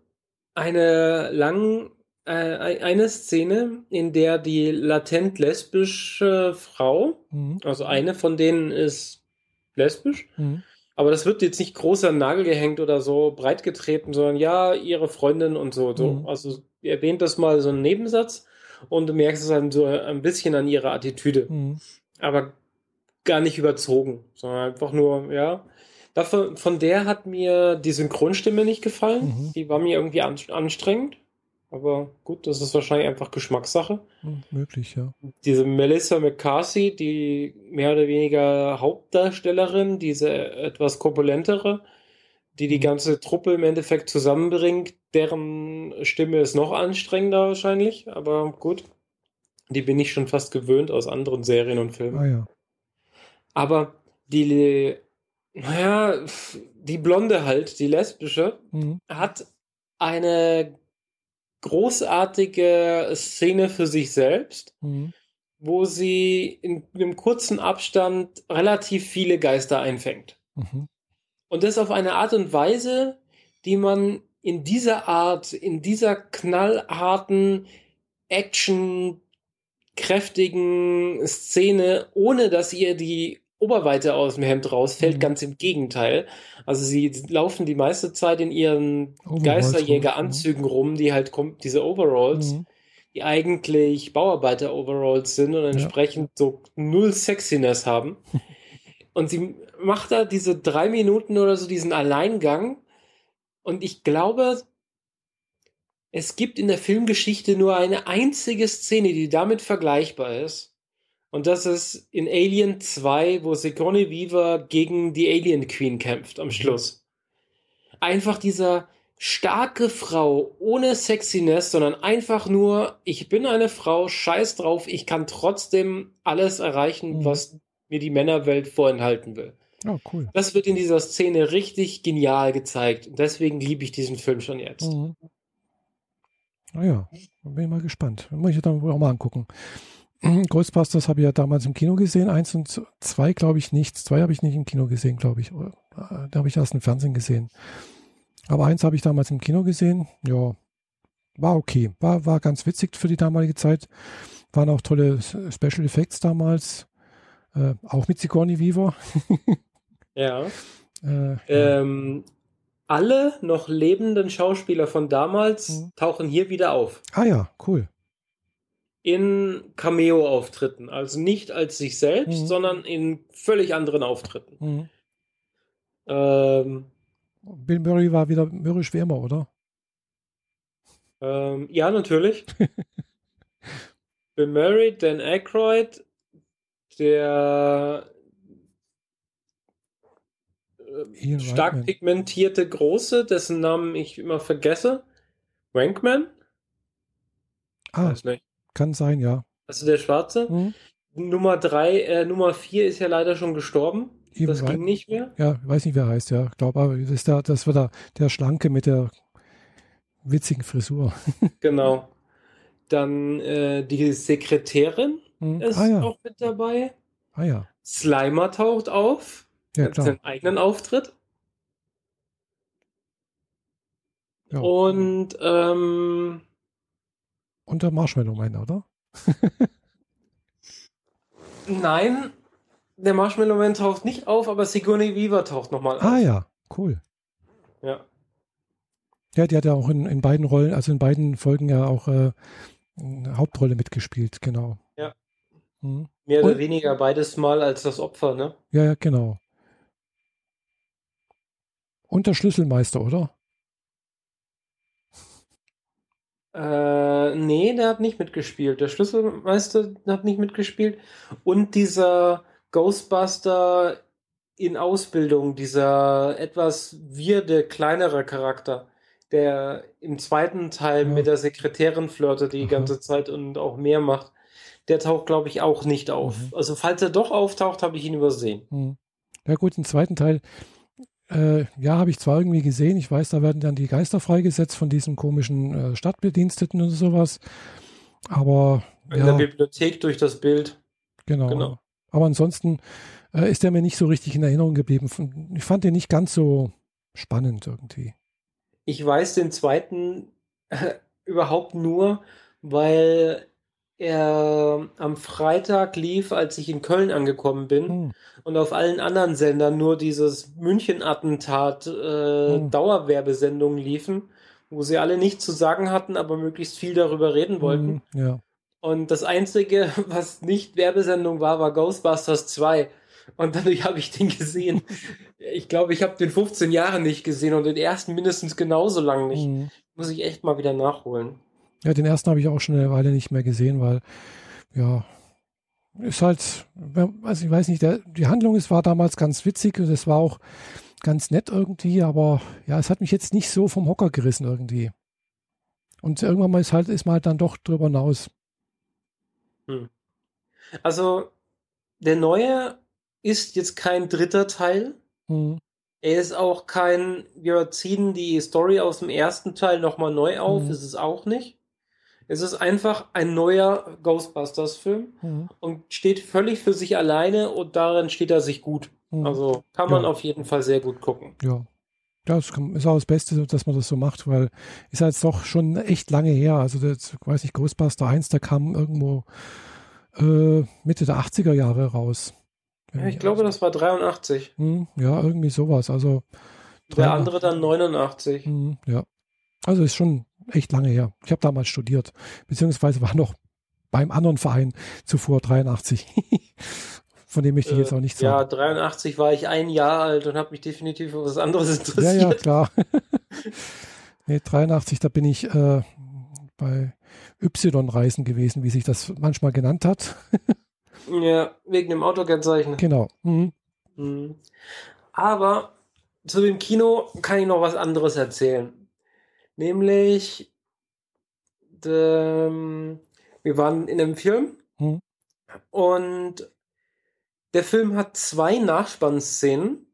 eine lang eine Szene, in der die latent lesbische Frau, mhm. also eine von denen ist lesbisch, mhm. aber das wird jetzt nicht groß an Nagel gehängt oder so breit getreten, sondern ja, ihre Freundin und so. so. Mhm. Also erwähnt das mal so einen Nebensatz und du merkst es dann so ein bisschen an ihrer Attitüde. Mhm. Aber gar nicht überzogen, sondern einfach nur, ja. Dafür, von der hat mir die Synchronstimme nicht gefallen. Mhm. Die war mir irgendwie anstrengend. Aber gut, das ist wahrscheinlich einfach Geschmackssache. Hm, möglich, ja. Diese Melissa McCarthy, die mehr oder weniger Hauptdarstellerin, diese etwas korpulentere, die die hm. ganze Truppe im Endeffekt zusammenbringt, deren Stimme ist noch anstrengender wahrscheinlich, aber gut. Die bin ich schon fast gewöhnt aus anderen Serien und Filmen. Ah, ja. Aber die, naja, die Blonde halt, die lesbische, mhm. hat eine großartige Szene für sich selbst, mhm. wo sie in einem kurzen Abstand relativ viele Geister einfängt. Mhm. Und das auf eine Art und Weise, die man in dieser Art, in dieser knallharten, action kräftigen Szene, ohne dass ihr die Oberweite aus dem Hemd rausfällt, Mhm. ganz im Gegenteil. Also sie laufen die meiste Zeit in ihren Geisterjäger-Anzügen rum, die halt diese Overalls, Mhm. die eigentlich Bauarbeiter-Overalls sind und entsprechend so null Sexiness haben. Und sie macht da diese drei Minuten oder so diesen Alleingang. Und ich glaube, es gibt in der Filmgeschichte nur eine einzige Szene, die damit vergleichbar ist. Und das ist in Alien 2, wo Sigourney Weaver gegen die Alien Queen kämpft am Schluss. Einfach dieser starke Frau ohne Sexiness, sondern einfach nur, ich bin eine Frau, scheiß drauf, ich kann trotzdem alles erreichen, Mhm. was mir die Männerwelt vorenthalten will. Ja, cool. Das wird in dieser Szene richtig genial gezeigt. Und deswegen liebe ich diesen Film schon jetzt. Mhm. Naja, dann bin ich mal gespannt. Muss ich dann wohl auch mal angucken. Ghostbusters habe ich ja damals im Kino gesehen. Eins und zwei glaube ich nicht. Zwei habe ich nicht im Kino gesehen, glaube ich. Äh, Da habe ich erst im Fernsehen gesehen. Aber eins habe ich damals im Kino gesehen. Ja, war okay. War, war ganz witzig für die damalige Zeit. Waren auch tolle Special Effects damals. Äh, auch mit Sigourney Weaver. Ja. Äh, ja. Ähm, alle noch lebenden Schauspieler von damals Mhm. tauchen hier wieder auf. Ah ja, cool. In Cameo-Auftritten. Also nicht als sich selbst, Mhm. sondern in völlig anderen Auftritten. Mhm. Ähm, Bill Murray war wieder mürrisch wie immer, oder? ähm, ja, natürlich. Bill Murray, Dan Aykroyd, der äh, Ian stark Reitman. pigmentierte Große, dessen Namen ich immer vergesse. Wankman? Ah, Weiß nicht. Kann sein, ja. Also der Schwarze. Mhm. Nummer drei, äh, Nummer vier ist ja leider schon gestorben. Ian das ging nicht mehr. Ja, weiß nicht, wer er heißt, ja. Ich glaube, aber das, ist der, das war der, der Schlanke mit der witzigen Frisur. Genau. Dann äh, die Sekretärin Mhm. ist Ah ja, auch mit dabei. ah ja. Slimer taucht auf. Ja, hat klar. seinen eigenen Auftritt. Ja. Und ähm, Und der Marshmallow Man, oder? nein, der Marshmallow Man taucht nicht auf, aber Sigourney Weaver taucht nochmal auf. Ah ja, cool. Ja. Ja, die hat ja auch in, in beiden Rollen, also in beiden Folgen ja auch äh, eine Hauptrolle mitgespielt, genau. Ja. Mhm. Mehr oder Und- weniger beides Mal als das Opfer, ne? Ja, ja, genau. Und der Schlüsselmeister, oder? Äh, nee, der hat nicht mitgespielt. Der Schlüsselmeister hat nicht mitgespielt. Und dieser Ghostbuster in Ausbildung, dieser etwas wirde, kleinere Charakter, der im zweiten Teil Ja. mit der Sekretärin flirtet die Aha. ganze Zeit und auch mehr macht, der taucht, glaube ich, auch nicht auf. Mhm. Also, falls er doch auftaucht, habe ich ihn übersehen. Hm. Ja gut, im zweiten Teil, äh, ja, habe ich zwar irgendwie gesehen, ich weiß, da werden dann die Geister freigesetzt von diesen komischen äh, Stadtbediensteten und sowas, aber In ja, der Bibliothek durch das Bild. genau. genau. Aber ansonsten äh, ist der mir nicht so richtig in Erinnerung geblieben. Ich fand den nicht ganz so spannend irgendwie. Ich weiß den zweiten überhaupt nur, weil er am Freitag lief, als ich in Köln angekommen bin Hm. und auf allen anderen Sendern nur dieses München-Attentat äh, Hm. Dauerwerbesendungen liefen, wo sie alle nichts zu sagen hatten, aber möglichst viel darüber reden wollten. Hm, Ja. Und das Einzige, was nicht Werbesendung war, war Ghostbusters 2. Und dadurch habe ich den gesehen. Ich glaube, ich habe den 15 Jahre nicht gesehen und den ersten mindestens genauso lang nicht. Hm. Muss ich echt mal wieder nachholen. Ja, den ersten habe ich auch schon eine Weile nicht mehr gesehen, weil, ja, ist halt, also ich weiß nicht, der, die Handlung es war damals ganz witzig und es war auch ganz nett irgendwie, aber ja, es hat mich jetzt nicht so vom Hocker gerissen irgendwie. Und irgendwann mal ist halt, ist man halt dann doch drüber hinaus. Also, der neue ist jetzt kein dritter Teil. Hm. Er ist auch kein, wir ziehen die Story aus dem ersten Teil nochmal neu auf, Mhm. ist es auch nicht. Es ist einfach ein neuer Ghostbusters-Film Hm. und steht völlig für sich alleine und darin steht er sich gut. Hm. Also kann man Ja. auf jeden Fall sehr gut gucken. Ja. Ja, das ist auch das Beste, dass man das so macht, weil ist halt doch schon echt lange her. Also, das, ich weiß nicht, Ghostbuster 1, der kam irgendwo äh, Mitte der 80er Jahre raus. Ja, ich glaube, das war 83. Hm, ja, irgendwie sowas. Also der andere dann 89. Hm, ja. Also ist schon echt lange her. Ich habe damals studiert, beziehungsweise war noch beim anderen Verein zuvor 83. Von dem möchte ich jetzt auch nicht sagen. Ja, 83 war ich ein Jahr alt und habe mich definitiv für was anderes interessiert. Ja, ja, klar. nee, 83, da bin ich äh, bei Y-Reisen gewesen, wie sich das manchmal genannt hat. ja, wegen dem Autokennzeichen. Genau. Mhm. Mhm. Aber zu dem Kino kann ich noch was anderes erzählen. Nämlich, ähm, wir waren in einem Film mhm. und der Film hat zwei Nachspannszenen.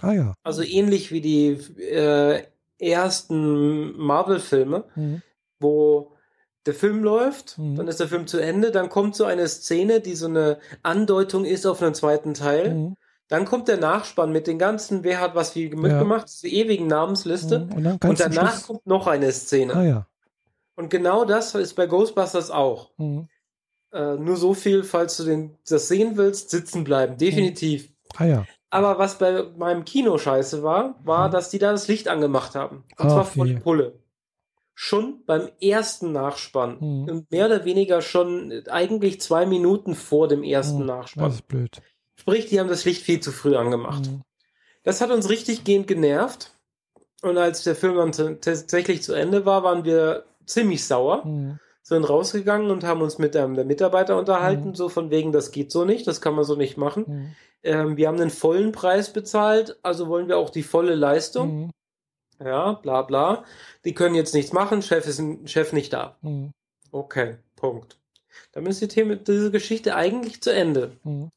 Ah ja. Also ähnlich wie die äh, ersten Marvel-Filme, mhm. wo der Film läuft, mhm. dann ist der Film zu Ende, dann kommt so eine Szene, die so eine Andeutung ist auf einen zweiten Teil. Mhm. Dann kommt der Nachspann mit den ganzen, wer hat was wie mitgemacht, ja. die ewigen Namensliste. Mhm. Und, und danach kommt noch eine Szene. Ah, ja. Und genau das ist bei Ghostbusters auch. Mhm. Äh, nur so viel, falls du den, das sehen willst, sitzen bleiben. Definitiv. Ah ja. Aber was bei meinem Kino scheiße war, war, mhm. dass die da das Licht angemacht haben. Und Ach, zwar voll Pulle. Schon beim ersten Nachspann. Mhm. Und mehr oder weniger schon eigentlich zwei Minuten vor dem ersten mhm. Nachspann. Das ist blöd. Sprich, die haben das Licht viel zu früh angemacht. Mhm. Das hat uns richtig gehend genervt. Und als der Film dann tatsächlich zu Ende war, waren wir ziemlich sauer. Mhm sind rausgegangen und haben uns mit einem der Mitarbeiter unterhalten, mhm. so von wegen, das geht so nicht, das kann man so nicht machen. Mhm. Ähm, wir haben den vollen Preis bezahlt, also wollen wir auch die volle Leistung. Mhm. Ja, bla bla. Die können jetzt nichts machen, Chef ist ein Chef nicht da. Mhm. Okay, Punkt. Damit ist die Thema, diese Geschichte eigentlich zu Ende. Mhm.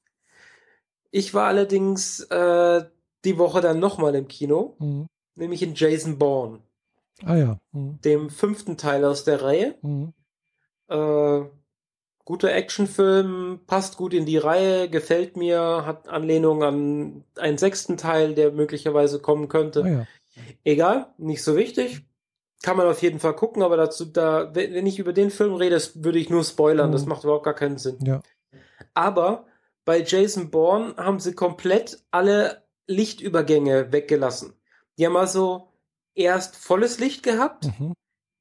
Ich war allerdings äh, die Woche dann nochmal im Kino, mhm. nämlich in Jason Bourne. Ah ja. Dem fünften Teil aus der Reihe. Äh, guter Actionfilm, passt gut in die Reihe, gefällt mir, hat Anlehnung an einen sechsten Teil, der möglicherweise kommen könnte. Oh ja. Egal, nicht so wichtig. Kann man auf jeden Fall gucken, aber dazu, da, wenn ich über den Film rede, würde ich nur spoilern. Mhm. Das macht überhaupt gar keinen Sinn. Ja. Aber bei Jason Bourne haben sie komplett alle Lichtübergänge weggelassen. Die haben also erst volles Licht gehabt, mhm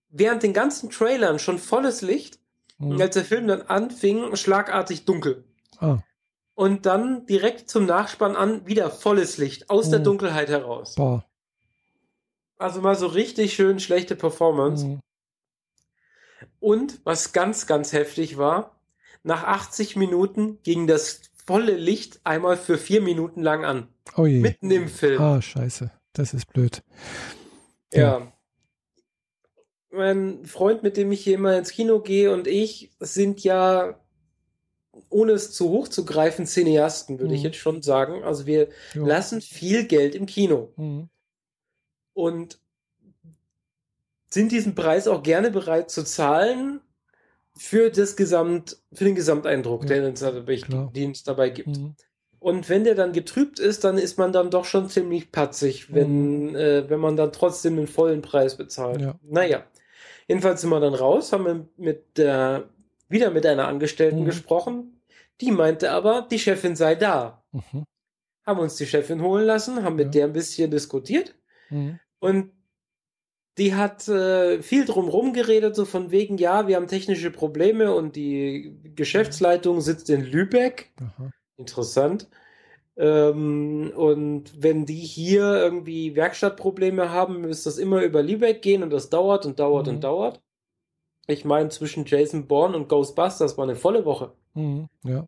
während den ganzen Trailern schon volles Licht. Mhm. Und als der Film dann anfing, schlagartig dunkel. Ah. Und dann direkt zum Nachspann an wieder volles Licht aus mhm. der Dunkelheit heraus. Boah. Also mal so richtig schön schlechte Performance. Mhm. Und was ganz, ganz heftig war, nach 80 Minuten ging das volle Licht einmal für vier Minuten lang an. Oh je. Mitten im Film. Ah, scheiße. Das ist blöd. ja. ja mein Freund, mit dem ich hier immer ins Kino gehe und ich sind ja, ohne es zu hoch zu greifen, Cineasten, würde mhm. ich jetzt schon sagen. Also wir ja. lassen viel Geld im Kino. Mhm. Und sind diesen Preis auch gerne bereit zu zahlen für das Gesamt, für den Gesamteindruck, ja. den, uns dabei, den es dabei gibt. Mhm. Und wenn der dann getrübt ist, dann ist man dann doch schon ziemlich patzig, wenn, mhm. äh, wenn man dann trotzdem den vollen Preis bezahlt. Ja. Naja. Jedenfalls sind wir dann raus, haben wir mit der, wieder mit einer Angestellten mhm. gesprochen. Die meinte aber, die Chefin sei da. Mhm. Haben uns die Chefin holen lassen, haben mit ja. der ein bisschen diskutiert. Mhm. Und die hat äh, viel drumherum geredet, so von wegen, ja, wir haben technische Probleme und die Geschäftsleitung sitzt in Lübeck. Aha. Interessant. Ähm, und wenn die hier irgendwie Werkstattprobleme haben, müsste das immer über Lübeck gehen und das dauert und dauert mhm. und dauert. Ich meine, zwischen Jason Bourne und Ghostbusters war eine volle Woche. Mhm. Ja.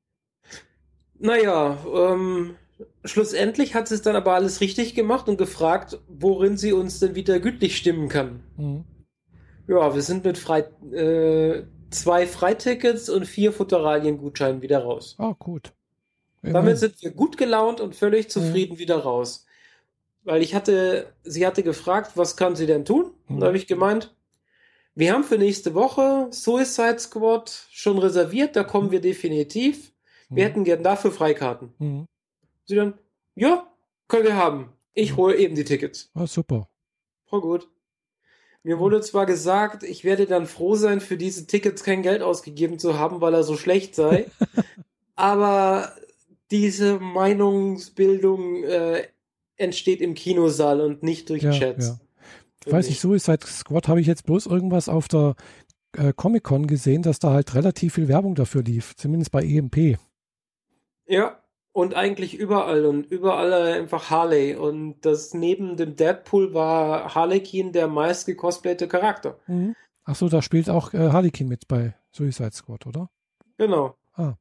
Naja, ähm, schlussendlich hat sie es dann aber alles richtig gemacht und gefragt, worin sie uns denn wieder gütlich stimmen kann. Mhm. Ja, wir sind mit frei, äh, zwei Freitickets und vier Futteralien-Gutscheinen wieder raus. Oh, gut. Damit sind wir gut gelaunt und völlig zufrieden mhm. wieder raus. Weil ich hatte, sie hatte gefragt, was kann sie denn tun? Mhm. Und da habe ich gemeint, wir haben für nächste Woche Suicide Squad schon reserviert, da kommen wir definitiv. Wir mhm. hätten gern dafür Freikarten. Mhm. Sie dann, ja, können wir haben. Ich mhm. hole eben die Tickets. Ah, super. Voll gut. Mir wurde zwar gesagt, ich werde dann froh sein, für diese Tickets kein Geld ausgegeben zu haben, weil er so schlecht sei. aber diese Meinungsbildung äh, entsteht im Kinosaal und nicht durch Ja, Chats. ja. Ich weiß nicht, Suicide Squad habe ich jetzt bloß irgendwas auf der äh, Comic-Con gesehen, dass da halt relativ viel Werbung dafür lief, zumindest bei EMP. Ja, und eigentlich überall und überall einfach Harley. Und das neben dem Deadpool war Harlequin der meist gecosplayte Charakter. Mhm. Achso, da spielt auch äh, Harlequin mit bei Suicide Squad, oder? Genau. Ah.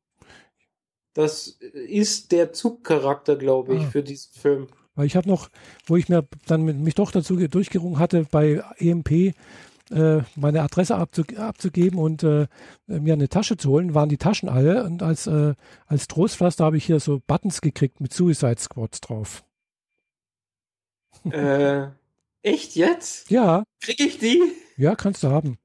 Das ist der Zugcharakter, glaube ich, Ah. für diesen Film. Weil ich habe noch, wo ich mir dann mit, mich doch dazu ge- durchgerungen hatte, bei EMP äh, meine Adresse abzu, abzugeben und äh, mir eine Tasche zu holen, waren die Taschen alle. Und als, äh, als Trostpflaster habe ich hier so Buttons gekriegt mit Suicide Squad drauf. äh, echt jetzt? Ja, Krieg ich die? ja, kannst du haben.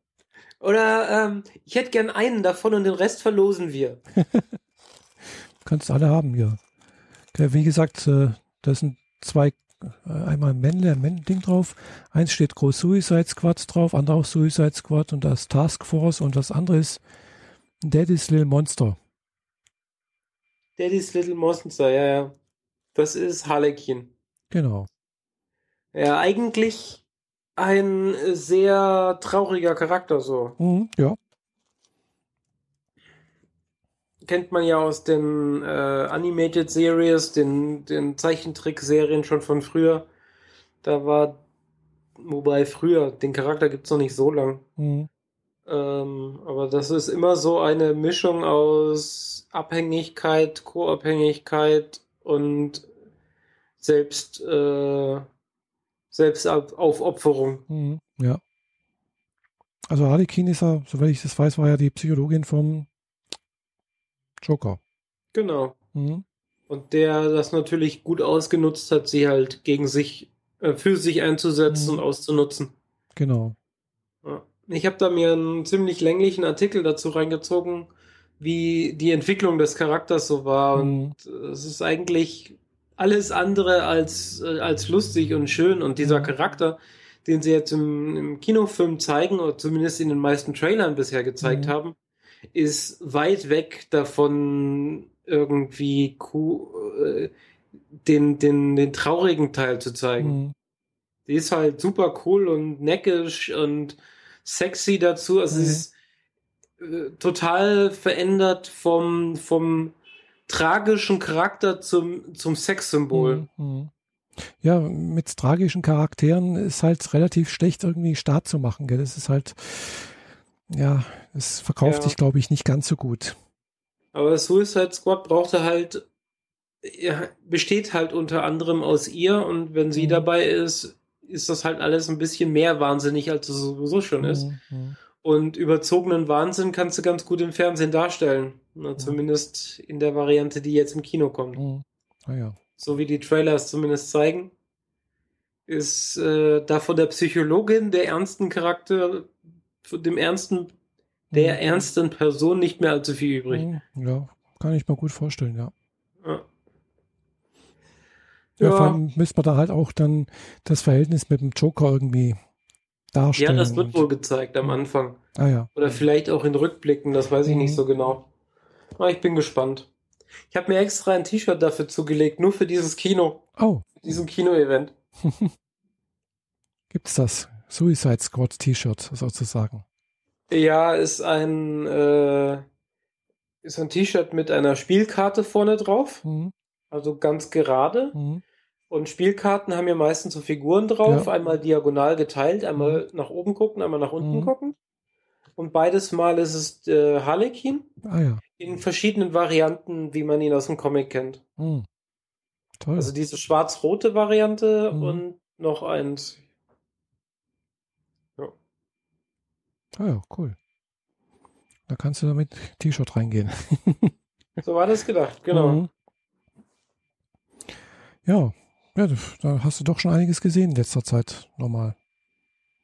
Oder ähm, ich hätte gern einen davon und den Rest verlosen wir. Kannst du alle haben, ja. Wie gesagt, äh, da sind zwei, äh, einmal ein Männle, ein Männling drauf. Eins steht groß Suicide Squad drauf, andere auch Suicide Squad und das Task Force und das andere ist Daddy's Little Monster. Daddy's Little Monster, ja, ja. Das ist Harlequin. Genau. Ja, eigentlich ein sehr trauriger Charakter so. Mhm, ja. Kennt man ja aus den äh, Animated Series, den, den Zeichentrickserien schon von früher. Da war, wobei früher, den Charakter gibt's noch nicht so lang. Mhm. Ähm, aber das ist immer so eine Mischung aus Abhängigkeit, Co-Abhängigkeit und selbst, äh, Selbstaufopferung. Mhm, ja. Also Harlequin ist ja, soweit ich das weiß, war ja die Psychologin vom Joker. Genau. Mhm. Und der das natürlich gut ausgenutzt hat, sie halt gegen sich, äh, für sich einzusetzen Mhm. und auszunutzen. Genau. Ja. Ich habe da mir einen ziemlich länglichen Artikel dazu reingezogen, wie die Entwicklung des Charakters so war. Mhm. Und äh, es ist eigentlich alles andere als, äh, als lustig und schön. Und dieser Mhm. Charakter, den sie jetzt im, im Kinofilm zeigen, oder zumindest in den meisten Trailern bisher gezeigt Mhm. haben, ist weit weg davon, irgendwie ku- äh, den, den, den traurigen Teil zu zeigen. Mhm. Die ist halt super cool und neckisch und sexy dazu. Also Mhm. sie ist äh, total verändert vom, vom tragischen Charakter zum, zum Sexsymbol. Mhm, mhm. Ja, mit tragischen Charakteren ist halt relativ schlecht irgendwie Start zu machen. Gell? Das ist halt, ja, es verkauft Ja. sich, glaube ich, nicht ganz so gut. Aber Suicide Squad brauchte halt, ja, besteht halt unter anderem aus ihr und wenn sie Mhm. dabei ist, ist das halt alles ein bisschen mehr wahnsinnig, als es sowieso schon ist. Mhm, mhm. Und überzogenen Wahnsinn kannst du ganz gut im Fernsehen darstellen. Na, zumindest in der Variante, die jetzt im Kino kommt. Mhm. Naja. So wie die Trailers zumindest zeigen, ist äh, da von der Psychologin der ernsten Charakter, dem ernsten, der Mhm. ernsten Person nicht mehr allzu viel übrig. Mhm. Ja, kann ich mir gut vorstellen, ja. Ja. Ja, vor Ja. allem müsste man da halt auch dann das Verhältnis mit dem Joker irgendwie Ja, darstellen. das wird wohl gezeigt am Anfang. Ah ja. Oder vielleicht auch in Rückblicken, das weiß ich Mhm. nicht so genau. Aber ich bin gespannt. Ich habe mir extra ein T-Shirt dafür zugelegt, nur für dieses Kino, Oh, für diesen Kino-Event. gibt's das? Suicide Squad T-Shirt sozusagen. Ja, ist ein, äh, ist ein T-Shirt mit einer Spielkarte vorne drauf, Mhm. also ganz gerade. Mhm. Und Spielkarten haben ja meistens so Figuren drauf, Ja. einmal diagonal geteilt, einmal nach oben gucken, einmal nach unten Mhm. gucken. Und beides Mal ist es äh, Harlequin Ah ja. in verschiedenen Varianten, wie man ihn aus dem Comic kennt. Mhm. Toll. Also diese schwarz-rote Variante Mhm. und noch eins. Ah ja, cool. Da kannst du damit T-Shirt reingehen. So war das gedacht, genau. Mhm. Ja. ja, da hast du doch schon einiges gesehen in letzter Zeit nochmal.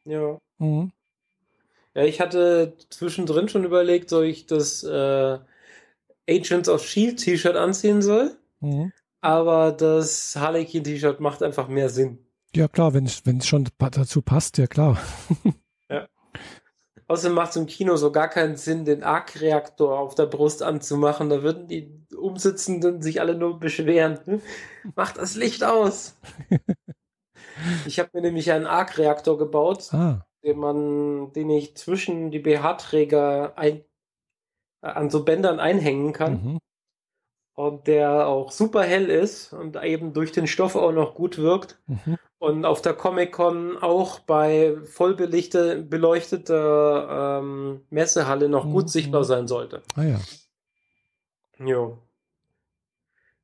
Ja. Mhm. Ja, ich hatte zwischendrin schon überlegt, soll ich das äh, Agents of Shield T-Shirt anziehen soll, Mhm. aber das Harlequin T-Shirt macht einfach mehr Sinn. Ja klar, wenn es schon dazu passt, ja klar. Außerdem macht es im Kino so gar keinen Sinn, den Arc-Reaktor auf der Brust anzumachen. Da würden die Umsitzenden sich alle nur beschweren. Macht das Licht aus. ich habe mir nämlich einen Arc-Reaktor gebaut, Ah, den man, den ich zwischen die BH-Träger ein, äh, an so Bändern einhängen kann mhm. und der auch super hell ist und eben durch den Stoff auch noch gut wirkt. Mhm. Und auf der Comic-Con auch bei voll belichte, beleuchteter ähm, Messehalle noch gut Mhm. sichtbar sein sollte. Ah ja. Jo.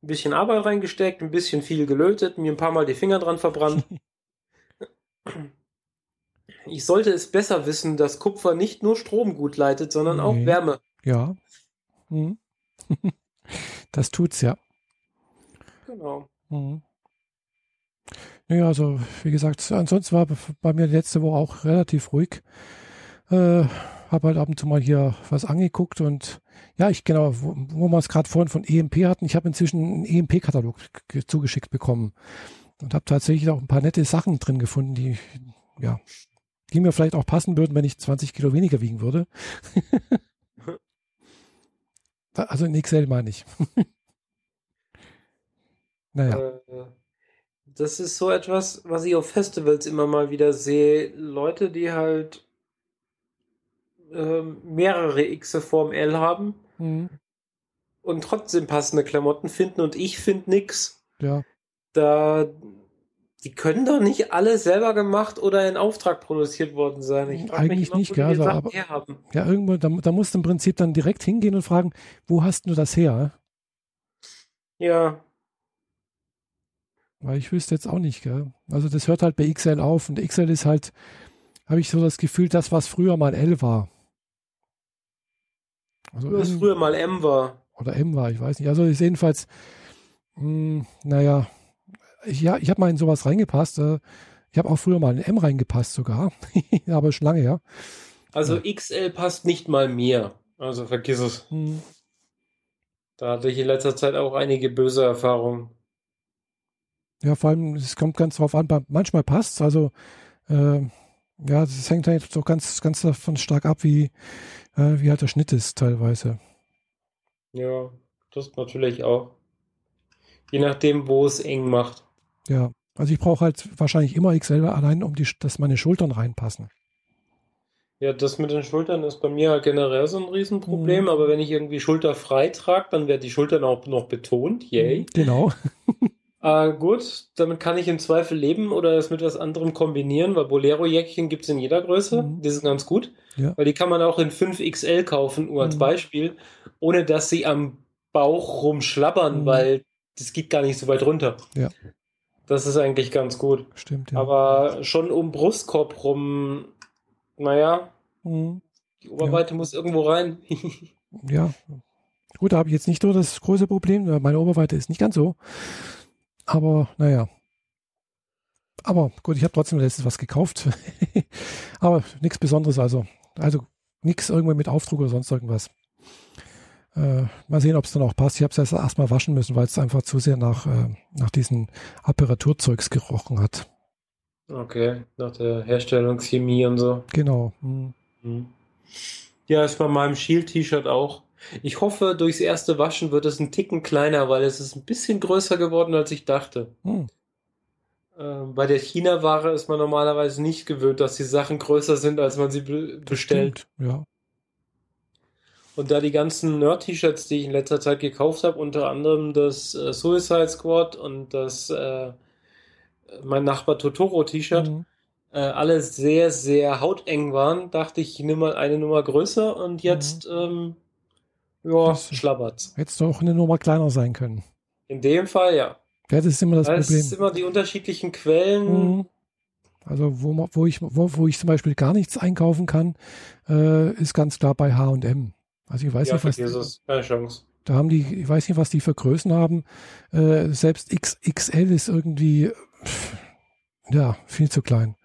Ein bisschen Arbeit reingesteckt, ein bisschen viel gelötet, mir ein paar Mal die Finger dran verbrannt. Ich sollte es besser wissen, dass Kupfer nicht nur Strom gut leitet, sondern auch Nee. Wärme. Ja. Mhm. das tut's ja. Genau. Mhm. Naja, also wie gesagt, ansonsten war bei mir letzte Woche auch relativ ruhig. Äh, habe halt ab und zu mal hier was angeguckt und ja, ich genau, wo, wo wir es gerade vorhin von EMP hatten, ich habe inzwischen einen EMP-Katalog ge- zugeschickt bekommen und habe tatsächlich auch ein paar nette Sachen drin gefunden, die ja, die mir vielleicht auch passen würden, wenn ich 20 Kilo weniger wiegen würde. Also in XL meine ich. naja. Äh, das ist so etwas, was ich auf Festivals immer mal wieder sehe. Leute, die halt ähm, mehrere Xe vorm L haben Mhm. und trotzdem passende Klamotten finden und ich finde nix. Ja. Da, die können doch nicht alle selber gemacht oder in Auftrag produziert worden sein. Ich Eigentlich mich immer, nicht, gell, also, aber-. Ja, irgendwo, da, da musst du im Prinzip dann direkt hingehen und fragen, wo hast du das her? Ja, Weil ich wüsste jetzt auch nicht, gell? Also das hört halt bei XL auf und XL ist halt, habe ich so das Gefühl, das, was früher mal L war. Also was früher mal M war. oder M war, ich weiß nicht. Also ist jedenfalls, mh, naja, ich, ja, ich habe mal in sowas reingepasst. Äh, ich habe auch früher mal in M reingepasst sogar, aber schon lange her. Also XL passt nicht mal mir. Also vergiss es. Hm, Da hatte ich in letzter Zeit auch einige böse Erfahrungen. Ja, vor allem, es kommt ganz drauf an, manchmal passt Also, äh, ja, das hängt halt so ganz, ganz davon stark ab, wie, äh, wie halt der Schnitt ist teilweise. Ja, das natürlich auch. Je nachdem, wo es eng macht. Ja, also ich brauche halt wahrscheinlich immer XL allein, um die, dass meine Schultern reinpassen. Ja, das mit den Schultern ist bei mir halt generell so ein Riesenproblem, Mhm. aber wenn ich irgendwie schulterfrei trage, dann werden die Schultern auch noch betont. Yay. Genau. Äh, gut, damit kann ich im Zweifel leben oder es mit was anderem kombinieren, weil Bolero-Jäckchen gibt es in jeder Größe. Mhm. Die sind ganz gut, Ja. weil die kann man auch in 5XL kaufen, nur als Mhm. Beispiel, ohne dass sie am Bauch rumschlabbern, Mhm. weil das geht gar nicht so weit runter. Ja. Das ist eigentlich ganz gut. Stimmt, ja. Aber schon um Brustkorb rum, naja, Mhm. die Oberweite muss irgendwo rein. Ja. Gut, da habe ich jetzt nicht so das große Problem. Meine Oberweite ist nicht ganz so. Aber naja. Aber gut, ich habe trotzdem letztens was gekauft. Aber nichts Besonderes also. Also nichts irgendwie mit Aufdruck oder sonst irgendwas. Äh, mal sehen, ob es dann auch passt. Ich habe es erst erstmal waschen müssen, weil es einfach zu sehr nach, äh, nach diesen Apparaturzeugs gerochen hat. Okay, nach der Herstellungschemie und so. Genau. Hm. Mhm. Ja, ist bei meinem Shield-T-Shirt auch. Ich hoffe, durchs erste Waschen wird es ein Ticken kleiner, weil es ist ein bisschen größer geworden, als ich dachte. Hm. Ähm, bei der China-Ware ist man normalerweise nicht gewöhnt, dass die Sachen größer sind, als man sie be bestellt. Stimmt, Ja. Und da die ganzen Nerd-T-Shirts, die ich in letzter Zeit gekauft habe, unter anderem das äh, Suicide Squad und das äh, mein Nachbar Totoro-T-Shirt, Hm. äh, alle sehr, sehr hauteng waren, dachte ich, ich nehme mal eine Nummer größer und jetzt, ähm, ja, Das- schlabbert's. Hätte es doch eine Nummer kleiner sein können. In dem Fall, ja. Ja, das ist immer das Es Problem. ist immer die unterschiedlichen Quellen. Mhm. Also wo, wo, ich, wo, wo ich zum Beispiel gar nichts einkaufen kann, äh, ist ganz klar bei H&M. Also ich weiß Ja, nicht, was es. Keine Chance. da haben die, ich weiß nicht, was die für Größen haben. Äh, selbst XXL ist irgendwie pff, ja viel zu klein.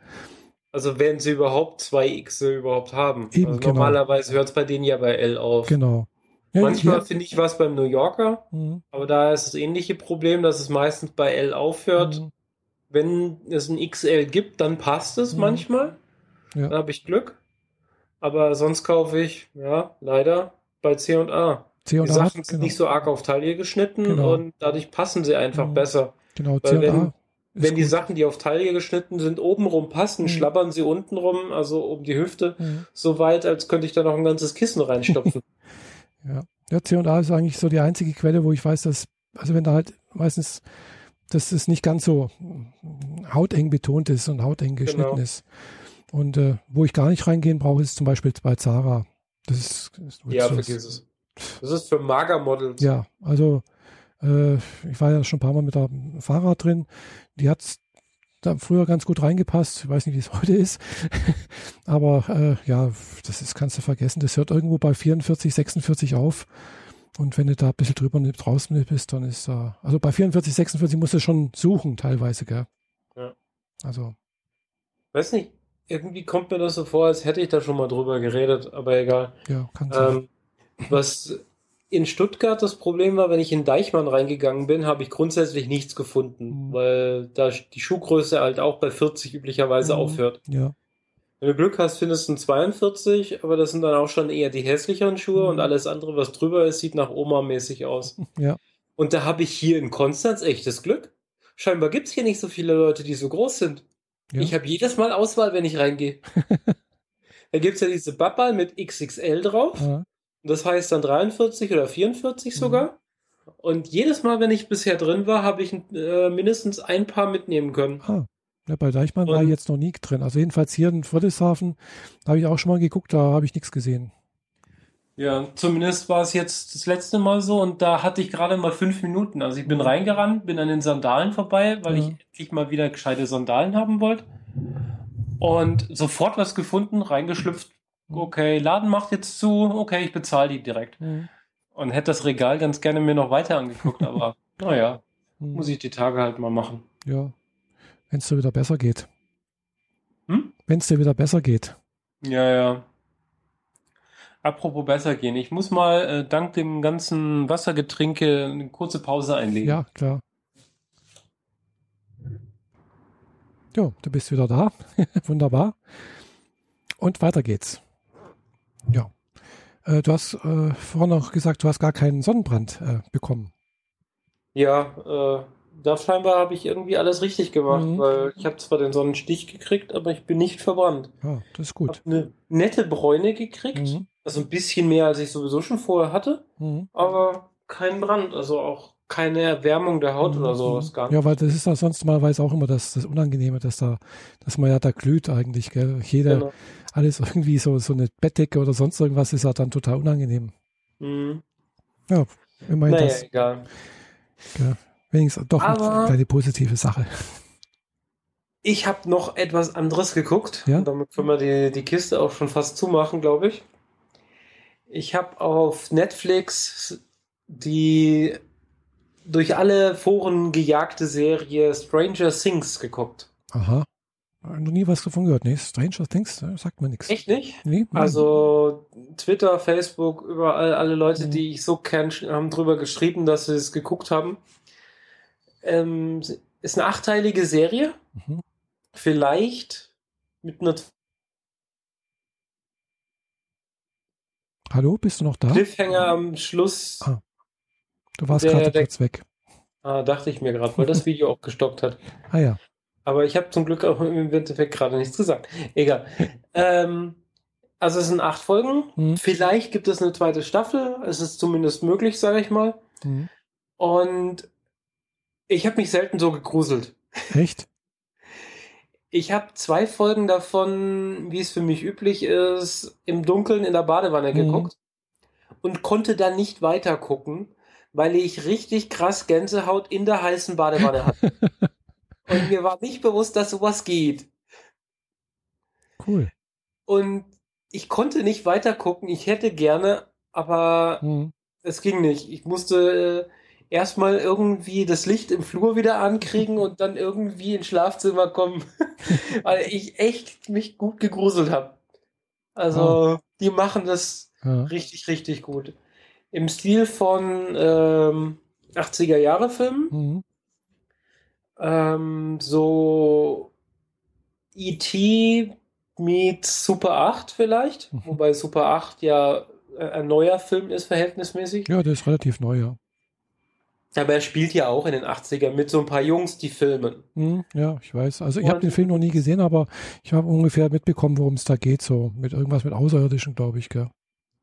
Also wenn sie überhaupt zwei X überhaupt haben. Eben, also genau. Normalerweise hört es bei denen ja bei L auf. Genau. Ja, Manchmal ja. finde ich was beim New Yorker, Mhm. aber da ist das ähnliche Problem, dass es meistens bei L aufhört. Mhm. Wenn es ein XL gibt, dann passt es Mhm. manchmal. Ja. Dann habe ich Glück. Aber sonst kaufe ich, ja, leider bei C&A. C&A, Die Sachen sind genau. nicht so arg auf Taille geschnitten Genau. und dadurch passen sie einfach Mhm. besser. Genau, Weil C&A. wenn- ist Wenn die gut. Sachen, die auf Taille geschnitten sind, obenrum passen, Mhm. schlabbern sie untenrum, also um die Hüfte, Mhm. so weit, als könnte ich da noch ein ganzes Kissen reinstopfen. Ja. ja, C&A ist eigentlich so die einzige Quelle, wo ich weiß, dass, also wenn da halt meistens, dass es nicht ganz so hauteng betont ist und hauteng geschnitten Genau. ist. Und äh, wo ich gar nicht reingehen brauche, ist zum Beispiel bei Zara. Das ist, ist ja, so- vergiss es. Das ist für Magermodels. Ja, also äh, ich war ja schon ein paar Mal mit dem Fahrrad drin. Die hat da früher ganz gut reingepasst. Ich weiß nicht, wie es heute ist. Aber äh, ja, das ist, kannst du vergessen. Das hört irgendwo bei 44, 46 auf. Und wenn du da ein bisschen drüber draußen bist, dann ist da, also bei 44, 46 musst du schon suchen teilweise, gell? Ja. Also, Weiß nicht, irgendwie kommt mir das so vor, als hätte ich da schon mal drüber geredet, aber egal. ja, kann sein. Ähm, was in Stuttgart das Problem war, wenn ich in Deichmann reingegangen bin, habe ich grundsätzlich nichts gefunden, Mhm. weil da die Schuhgröße halt auch bei 40 üblicherweise Mhm. aufhört. ja, Wenn du Glück hast, findest du einen 42, aber das sind dann auch schon eher die hässlicheren Schuhe Mhm. und alles andere, was drüber ist, sieht nach Oma-mäßig aus. ja. Und da habe ich hier in Konstanz echtes Glück. Scheinbar gibt es hier nicht so viele Leute, die so groß sind. ja. Ich habe jedes Mal Auswahl, wenn ich reingehe. da gibt es ja diese Babbal mit XXL drauf. ja. Das heißt dann 43 oder 44 Mhm. sogar. Und jedes Mal, wenn ich bisher drin war, habe ich äh, mindestens ein Paar mitnehmen können. Ah, ja, bei Deichmann war Und- ich jetzt noch nie drin. Also jedenfalls hier in Friedrichshafen habe ich auch schon mal geguckt, da habe ich nichts gesehen. Ja, zumindest war es jetzt das letzte Mal so und da hatte ich gerade mal fünf Minuten. Also ich bin Mhm. reingerannt, bin an den Sandalen vorbei, weil Ja. ich endlich mal wieder gescheite Sandalen haben wollte. Und sofort was gefunden, reingeschlüpft. Okay, Laden macht jetzt zu. Okay, ich bezahle die direkt. Und hätte das Regal ganz gerne mir noch weiter angeguckt, aber naja, Hm. muss ich die Tage halt mal machen. Ja, wenn es dir wieder besser geht. Hm? Wenn es dir wieder besser geht. Ja, ja. Apropos besser gehen. Ich muss mal äh, dank dem ganzen Wassergetrinke eine kurze Pause einlegen. Ja, klar. Jo, du bist wieder da. Wunderbar. Und weiter geht's. Ja. Äh, du hast äh, vorhin noch gesagt, du hast gar keinen Sonnenbrand äh, bekommen. Ja, äh, da scheinbar habe ich irgendwie alles richtig gemacht, Mhm. weil ich habe zwar den Sonnenstich gekriegt, aber ich bin nicht verbrannt. Ja, das ist Ich gut. habe eine nette Bräune gekriegt, Mhm. also ein bisschen mehr, als ich sowieso schon vorher hatte, Mhm. aber kein Brand, also auch keine Erwärmung der Haut oder sowas gar nicht. Ja, weil das ist ja sonst normalerweise auch immer das, das Unangenehme, dass da, dass man ja da glüht eigentlich, gell? Jeder, Genau. alles irgendwie so, so eine Bettdecke oder sonst irgendwas ist ja dann total unangenehm. Mhm. Ja, immerhin Naja, das. egal. Gell? Wenigstens doch Aber- eine kleine positive Sache. Ich habe noch etwas anderes geguckt. Ja? Damit können wir die, die Kiste auch schon fast zumachen, glaube ich. Ich habe auf Netflix die durch alle Foren gejagte Serie Stranger Things geguckt. Aha. Noch nie was davon gehört. Nee, Stranger Things, sagt mir nichts. Echt nicht? Nee? Also Twitter, Facebook, überall alle Leute, Mhm. die ich so kenne, haben drüber geschrieben, dass sie es geguckt haben. Ähm, ist eine achteilige Serie. Mhm. Vielleicht mit einer Hallo, bist du noch da? Cliffhanger am Schluss. Ah. Du warst gerade kurz weg. Ah, dachte ich mir gerade, weil das Video auch gestoppt hat. Ah ja. Aber ich habe zum Glück auch im Endeffekt gerade nichts gesagt. Egal. ähm, also es sind acht Folgen. Mhm. Vielleicht gibt es eine zweite Staffel. Es ist zumindest möglich, sage ich mal. Mhm. Und ich habe mich selten so gegruselt. Echt? Ich habe zwei Folgen davon, wie es für mich üblich ist, im Dunkeln in der Badewanne Mhm. geguckt und konnte dann nicht weiter gucken, weil ich richtig krass Gänsehaut in der heißen Badewanne hatte. und mir war nicht bewusst, dass sowas geht. Cool. Und ich konnte nicht weiter gucken. Ich hätte gerne, aber Mhm. es ging nicht. Ich musste äh, erstmal irgendwie das Licht im Flur wieder ankriegen und dann irgendwie ins Schlafzimmer kommen, weil ich echt mich gut gegruselt habe. Also, die machen das Ja. richtig, richtig gut. Im Stil von ähm, 80er Jahre Filmen. Mhm. Ähm, so E.T. meets Super 8 vielleicht, Mhm. wobei Super 8 ja äh, ein neuer Film ist, verhältnismäßig. Ja, der ist relativ neu, ja. Aber er spielt ja auch in den 80ern mit so ein paar Jungs, die filmen. Hm, ja, ich weiß. Also ich habe den Film noch nie gesehen, aber ich habe ungefähr mitbekommen, worum es da geht. So mit irgendwas mit Außerirdischen, glaube ich, gell?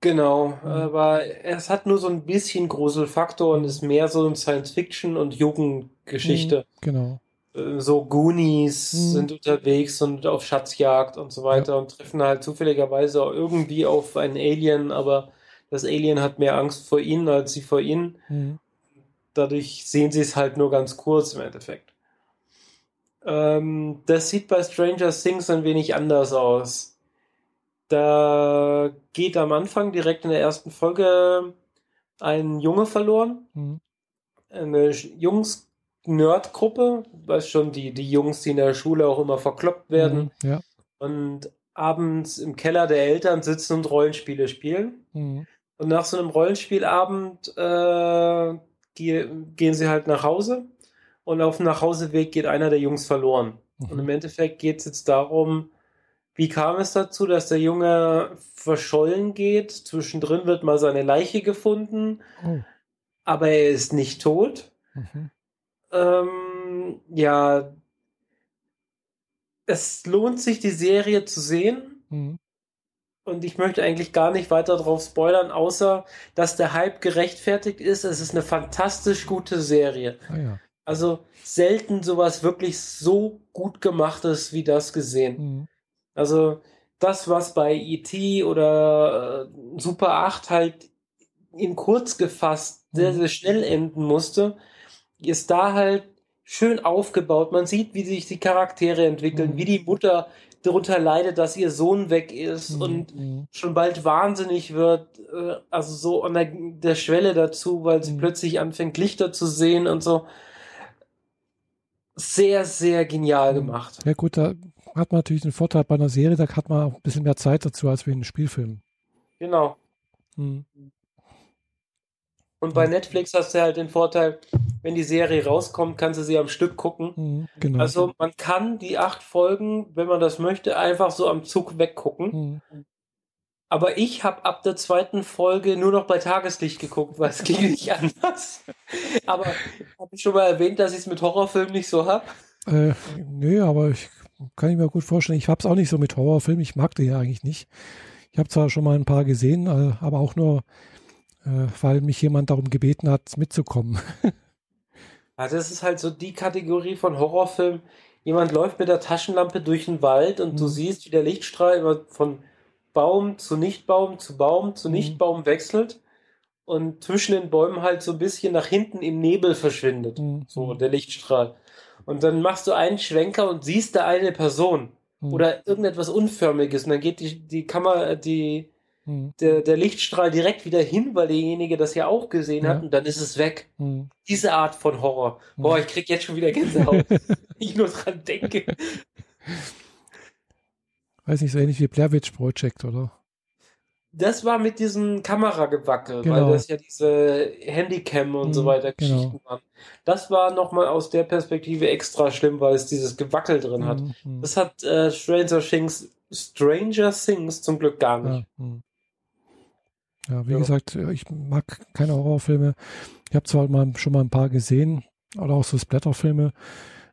Genau, Mhm. aber es hat nur so ein bisschen Gruselfaktor und ist mehr so ein Science-Fiction- und Jugendgeschichte. Genau. Äh, So Goonies Mhm. sind unterwegs und auf Schatzjagd und so weiter und treffen halt zufälligerweise auch irgendwie auf einen Alien, aber das Alien hat mehr Angst vor ihnen als sie vor ihnen. Hm. Dadurch sehen sie es halt nur ganz kurz im Endeffekt. Ähm, das sieht bei Stranger Things ein wenig anders aus. Da geht am Anfang direkt in der ersten Folge ein Junge verloren. Hm. Eine Jungs-Nerd-Gruppe, weißt schon, die, die Jungs, die in der Schule auch immer verkloppt werden Hm. Ja. und abends im Keller der Eltern sitzen und Rollenspiele spielen. Hm. Und nach so einem Rollenspielabend äh, ge gehen sie halt nach Hause und auf dem Nachhauseweg geht einer der Jungs verloren. Und im Mhm. Endeffekt geht es jetzt darum, wie kam es dazu, dass der Junge verschollen geht? Zwischendrin wird mal seine Leiche gefunden, Oh. aber er ist nicht tot. Mhm. Ähm, ja, es lohnt sich, die Serie zu sehen. Hm. Und ich möchte eigentlich gar nicht weiter drauf spoilern, außer dass der Hype gerechtfertigt ist. Es ist eine fantastisch gute Serie. Ah ja. Also selten sowas wirklich so gut gemachtes wie das gesehen. Hm. Also das, was bei E.T. oder äh, Super 8 halt in kurz gefasst sehr, Mhm. sehr schnell enden musste, ist da halt schön aufgebaut. Man sieht, wie sich die Charaktere entwickeln, Mhm. wie die Mutter darunter leidet, dass ihr Sohn weg ist Hm. und Hm. schon bald wahnsinnig wird, äh, also so an der, der Schwelle dazu, weil sie Mhm. plötzlich anfängt, Lichter zu sehen und so. Sehr, sehr genial Mhm. gemacht. Ja gut, da hat man natürlich den Vorteil bei einer Serie, da hat man auch ein bisschen mehr Zeit dazu als wie in einem Spielfilm. Genau. Hm. Und bei Mhm. Netflix hast du halt den Vorteil, wenn die Serie rauskommt, kannst du sie am Stück gucken. Hm. Genau. Also man kann die acht Folgen, wenn man das möchte, einfach so am Zug weggucken. Hm. Aber ich habe ab der zweiten Folge nur noch bei Tageslicht geguckt, weil es ging nicht anders. Aber habe ich schon mal erwähnt, dass ich es mit Horrorfilmen nicht so habe? Äh, nö, aber ich kann ich mir gut vorstellen. Ich habe es auch nicht so mit Horrorfilmen. Ich mag die ja eigentlich nicht. Ich habe zwar schon mal ein paar gesehen, äh, aber auch nur, äh, weil mich jemand darum gebeten hat, mitzukommen. Also das ist halt so die Kategorie von Horrorfilm. Jemand läuft mit der Taschenlampe durch den Wald und du Mhm. siehst, wie der Lichtstrahl immer von Baum zu Nichtbaum zu Baum zu Mhm. Nichtbaum wechselt und zwischen den Bäumen halt so ein bisschen nach hinten im Nebel verschwindet. Hm. So der Lichtstrahl. Und dann machst du einen Schwenker und siehst da eine Person Hm. oder irgendetwas Unförmiges und dann geht die, die Kamera, die, Hm. der, der Lichtstrahl direkt wieder hin, weil derjenige das ja auch gesehen Ja. hat und dann ist es weg. Hm. Diese Art von Horror. Hm. Boah, ich krieg jetzt schon wieder Gänsehaut, ich nur dran denke. Weiß nicht, so ähnlich wie Blair Witch Project, oder? Das war mit diesem Kameragewackel, Genau. weil das ja diese Handycam und so Mhm, weiter genau. Geschichten waren. Das war nochmal aus der Perspektive extra schlimm, weil es dieses Gewackel drin hat. Hm. Hm. Das hat äh, Stranger Things, Stranger Things zum Glück gar nicht. Ja, hm. ja, wie Ja. gesagt, ich mag keine Horrorfilme. Ich habe zwar mal, schon mal ein paar gesehen, oder auch so Splatterfilme,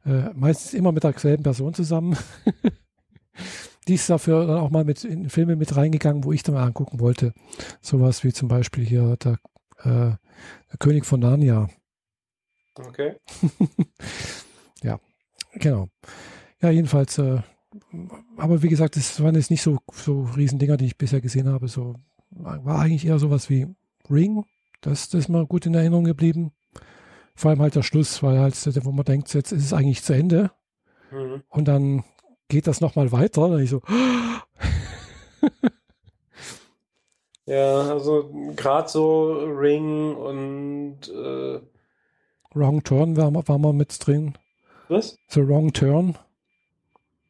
äh, meistens immer mit derselben Person zusammen. Die ist dafür dann auch mal mit in Filme mit reingegangen, wo ich dann mal angucken wollte. Sowas wie zum Beispiel hier der, äh, der König von Narnia. Okay. Genau. Ja, jedenfalls, äh, aber wie gesagt, das waren jetzt nicht so, so Riesendinger, die ich bisher gesehen habe. So war eigentlich eher sowas wie Ring. Das, das ist mal gut in Erinnerung geblieben. Vor allem halt der Schluss, weil halt, wo man denkt, jetzt ist es eigentlich zu Ende. Mhm. Und dann geht das nochmal weiter. Dann ich so, Ja, also gerade so Ring und äh, Wrong Turn war, war mal mit drin. was? The Wrong Turn,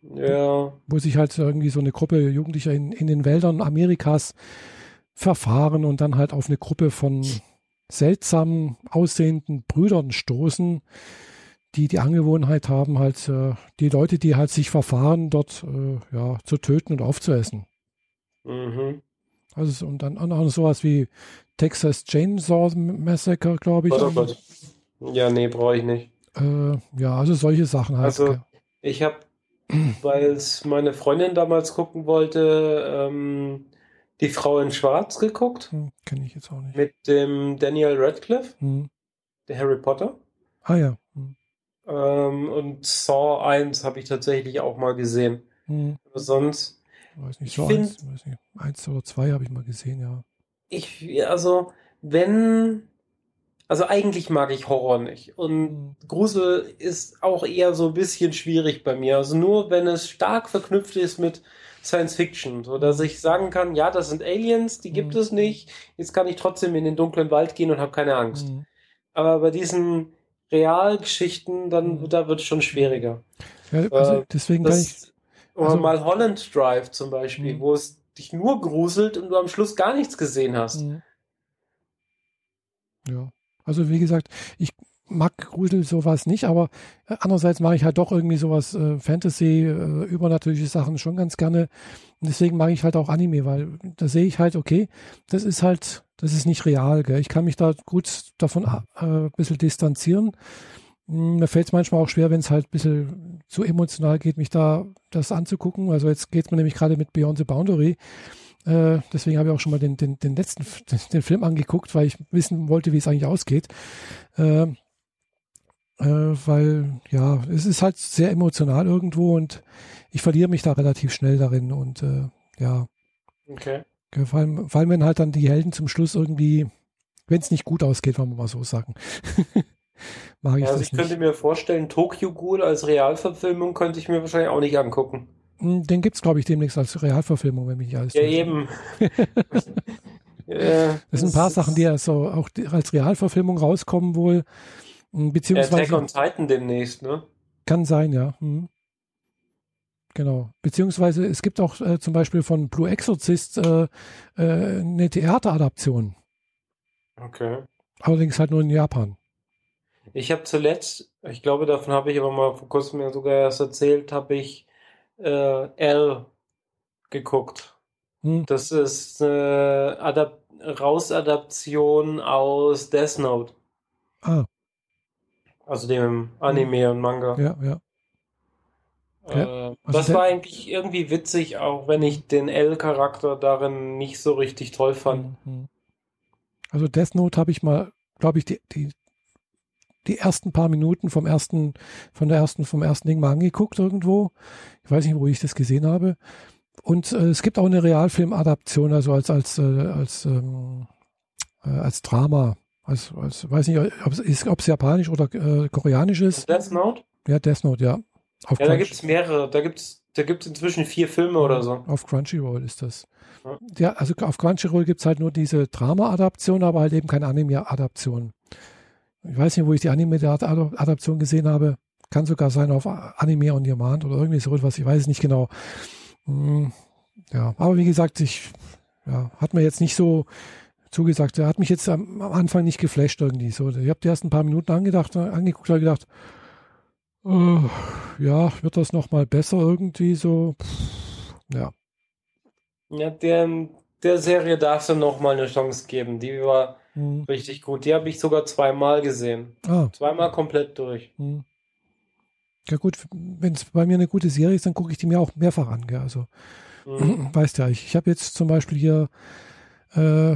Ja, wo sich halt irgendwie so eine Gruppe Jugendlicher in, in den Wäldern Amerikas verfahren und dann halt auf eine Gruppe von seltsam aussehenden Brüdern stoßen, die die Angewohnheit haben, halt äh, die Leute, die halt sich verfahren, dort äh, ja, zu töten und aufzuessen. Mhm. Also und dann auch noch sowas wie Texas Chainsaw Massacre, glaube ich. Oh Gott. Ja, nee, brauche ich nicht. Äh, ja, also solche Sachen halt. Also ich habe, weil es meine Freundin damals gucken wollte, ähm, die Frau in Schwarz geguckt. Hm, Kenne ich jetzt auch nicht. Mit dem Daniel Radcliffe, Hm. der Harry Potter. Ah ja. Hm. Ähm, und Saw 1 habe ich tatsächlich auch mal gesehen. Hm. Aber sonst, Weiß nicht, so find- eins, weiß nicht, eins oder zwei habe ich mal gesehen, ja. ich, also, wenn, also eigentlich mag ich Horror nicht. Und Hm. Grusel ist auch eher so ein bisschen schwierig bei mir. Also nur wenn es stark verknüpft ist mit Science Fiction, so dass ich sagen kann, ja, das sind Aliens, die gibt Mhm. es nicht. Jetzt kann ich trotzdem in den dunklen Wald gehen und habe keine Angst. Hm. Aber bei diesen Realgeschichten, dann, Mhm. da wird es schon schwieriger. Ja, also Äh, deswegen kann ich. Das, oder also- mal Holland Drive zum Beispiel, Mhm. wo es dich nur gruselt und du am Schluss gar nichts gesehen hast. Hm. Ja, also wie gesagt, ich mag Grusel sowas nicht, aber äh, andererseits mache ich halt doch irgendwie sowas äh, Fantasy, äh, übernatürliche Sachen schon ganz gerne. Und deswegen mag ich halt auch Anime, weil da sehe ich halt, okay, das ist halt, das ist nicht real. Gell? Ich kann mich da gut davon äh, ein bisschen distanzieren. Hm, Mir fällt es manchmal auch schwer, wenn es halt ein bisschen zu emotional geht, mich da das anzugucken. Also jetzt geht es mir nämlich gerade mit Beyond the Boundary. Äh, deswegen habe ich auch schon mal den, den, den letzten den, Film angeguckt, weil ich wissen wollte, wie es eigentlich ausgeht. Äh, äh, weil, ja, es ist halt sehr emotional irgendwo und ich verliere mich da relativ schnell darin und äh, ja, Okay. Vor allem, vor allem, wenn halt dann die Helden zum Schluss irgendwie, wenn es nicht gut ausgeht, wollen wir mal so sagen. Mag ich Ja, also ich könnte nicht. mir vorstellen, Tokyo Ghoul als Realverfilmung könnte ich mir wahrscheinlich auch nicht angucken. Hm, Den gibt es, glaube ich, demnächst als Realverfilmung, wenn mich nicht alles Ja, eben. Ja, Das sind ein paar Sachen, die ja so auch als Realverfilmung rauskommen wohl. Hm, Attack Beziehungsweise on Titan demnächst, ne? kann sein, ja. Hm. Genau. Beziehungsweise es gibt auch äh, zum Beispiel von Blue Exorcist äh, äh, eine Theateradaption. Okay. Allerdings halt nur in Japan. Ich habe zuletzt, ich glaube, davon habe ich aber mal vor kurzem ja sogar erst erzählt, habe ich äh, L geguckt. Hm. Das ist eine Adap Rausadaption aus Death Note, Ah, also dem Anime und Manga. ja, ja. Äh, Also das war eigentlich irgendwie witzig, auch wenn ich den L-Charakter darin nicht so richtig toll fand. Mhm. Also Death Note habe ich mal, glaube ich, die, die, die ersten paar Minuten vom ersten, von der ersten, vom ersten Ding mal angeguckt irgendwo. Ich weiß nicht, wo ich das gesehen habe. Und äh, es gibt auch eine Realfilm-Adaption, also als, als, äh, als, ähm, äh, als Drama. Als, als, weiß nicht, ob es japanisch oder äh, koreanisch ist. Death Note? Ja, Death Note, ja. Auf, Ja, da Crunch- gibt es mehrere. Da gibt es da gibt's inzwischen vier Filme oder so. auf Crunchyroll ist das. Ja. Ja, also auf Crunchyroll gibt es halt nur diese Drama-Adaption, aber halt eben keine Anime-Adaption. Ich weiß nicht, wo ich die Anime-Adaption gesehen habe. Kann sogar sein auf Anime on Demand oder irgendwie so etwas. Ich weiß es nicht genau. Hm, Ja, aber wie gesagt, ich ja, hat mir jetzt nicht so zugesagt. Er hat mich jetzt am, Anfang nicht geflasht irgendwie. So, ich habe die ersten paar Minuten angedacht, angeguckt und gedacht, äh, ja, wird das noch mal besser irgendwie so? Ja. Ja, der, der Serie darfst du noch mal eine Chance geben. Die war Hm. richtig gut. Die habe ich sogar zweimal gesehen. Ah, Zweimal komplett durch. hm. Ja gut, wenn es bei mir eine gute Serie ist, dann gucke ich die mir auch mehrfach an. Gell? Also, Mhm. weißt ja, ich, ich habe jetzt zum Beispiel hier, äh,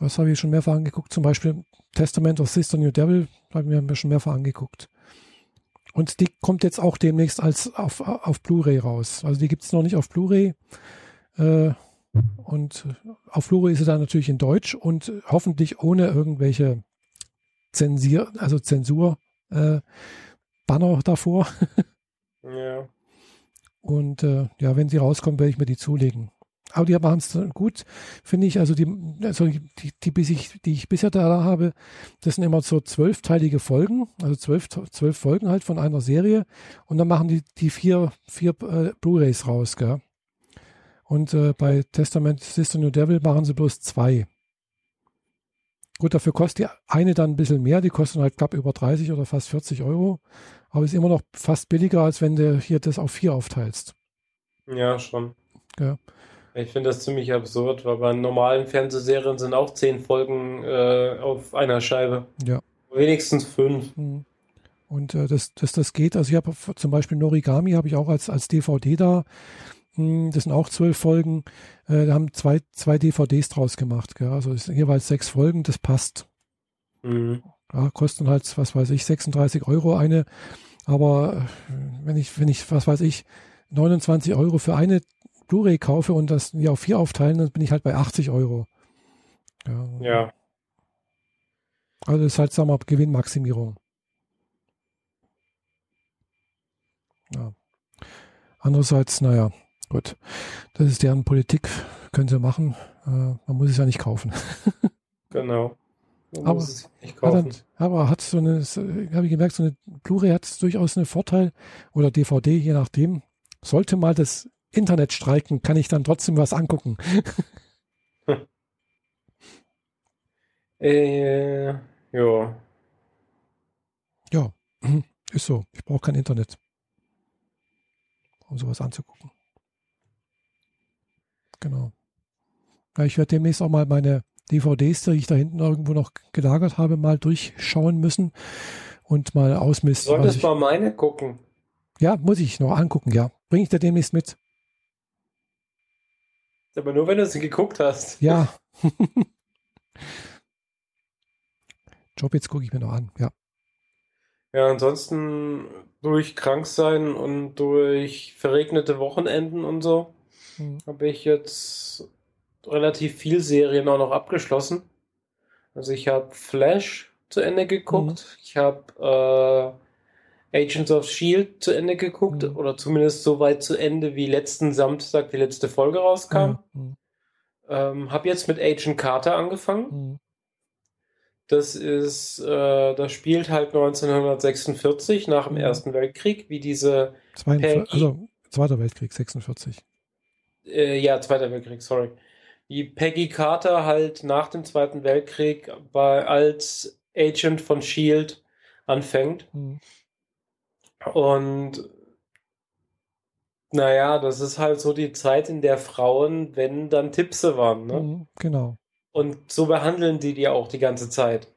was habe ich schon mehrfach angeguckt? Zum Beispiel Testament of Sister New Devil, habe ich mir schon mehrfach angeguckt. Und die kommt jetzt auch demnächst als auf, auf Blu-ray raus. Also die gibt es noch nicht auf Blu-ray. Äh, und auf Blu-ray ist sie dann natürlich in Deutsch und hoffentlich ohne irgendwelche Zensier, also Zensur, äh, Banner davor. Ja. Und äh, ja, wenn sie rauskommen, werde ich mir die zulegen. Aber die machen es gut, finde ich. Also die, also die, die, bis ich, die ich bisher da habe, das sind immer so zwölfteilige Folgen, also zwölf, zwölf Folgen halt von einer Serie. Und dann machen die die vier, vier äh, Blu-rays raus, gell? Und äh, bei Testament Sister New Devil machen sie bloß zwei. Gut, dafür kostet die eine dann ein bisschen mehr, die kosten halt knapp über 30 oder fast 40 Euro, aber ist immer noch fast billiger, als wenn du hier das auf vier aufteilst. Ja, schon. Ja. Ich finde das ziemlich absurd, weil bei normalen Fernsehserien sind auch zehn Folgen äh, auf einer Scheibe. Ja. Wenigstens fünf. Mhm. Und äh, dass das, das geht, also ich habe zum Beispiel Norigami habe ich auch als, als DVD da. Hm, das sind auch zwölf Folgen. Äh, da haben zwei, zwei DVDs draus gemacht. Gell? Also es sind jeweils sechs Folgen, das passt. Mhm. Ja, kosten halt, was weiß ich, 36 Euro eine. Aber äh, wenn ich, wenn ich, was weiß ich, 29 Euro für eine Blu-ray kaufe und das ja auf vier aufteilen, dann bin ich halt bei 80 Euro. Ja. ja. Also das ist halt, sagen wir mal, Gewinnmaximierung. Ja. Andererseits, naja, gut, das ist deren Politik, können sie machen. Äh, man muss es ja nicht kaufen. genau. Man aber, hat, aber hat so eine, habe ich gemerkt, so eine Blu-ray hat durchaus einen Vorteil oder DVD, je nachdem. Sollte mal das Internet streiken, kann ich dann trotzdem was angucken. äh, ja. Ja, ist so. Ich brauche kein Internet um sowas anzugucken. Genau. Ja, ich werde demnächst auch mal meine DVDs, die ich da hinten irgendwo noch gelagert habe, mal durchschauen müssen und mal ausmisten. Du solltest mal meine gucken. Ja, muss ich noch angucken, ja. Bringe ich dir demnächst mit. Aber nur, wenn du sie geguckt hast. Ja. Job jetzt gucke ich mir noch an, ja. Ja, ansonsten durch Kranksein und durch verregnete Wochenenden und so mhm. habe ich jetzt relativ viel Serien auch noch abgeschlossen. Also ich habe Flash zu Ende geguckt, mhm. ich habe äh, Agents of Shield zu Ende geguckt mhm. oder zumindest so weit zu Ende, wie letzten Samstag die letzte Folge rauskam. Mhm. Ähm, habe jetzt mit Agent Carter angefangen. Mhm. Das ist, äh, das spielt halt 1946 nach dem mhm. Ersten Weltkrieg, wie diese 42, also Zweiter Weltkrieg, 46. Äh, ja, Zweiter Weltkrieg, sorry. Wie Peggy Carter halt nach dem Zweiten Weltkrieg bei, als Agent von Shield anfängt. Und naja, das ist halt so die Zeit, in der Frauen, wenn dann Tippse waren, ne? Mhm, genau. Und so behandeln die die auch die ganze Zeit.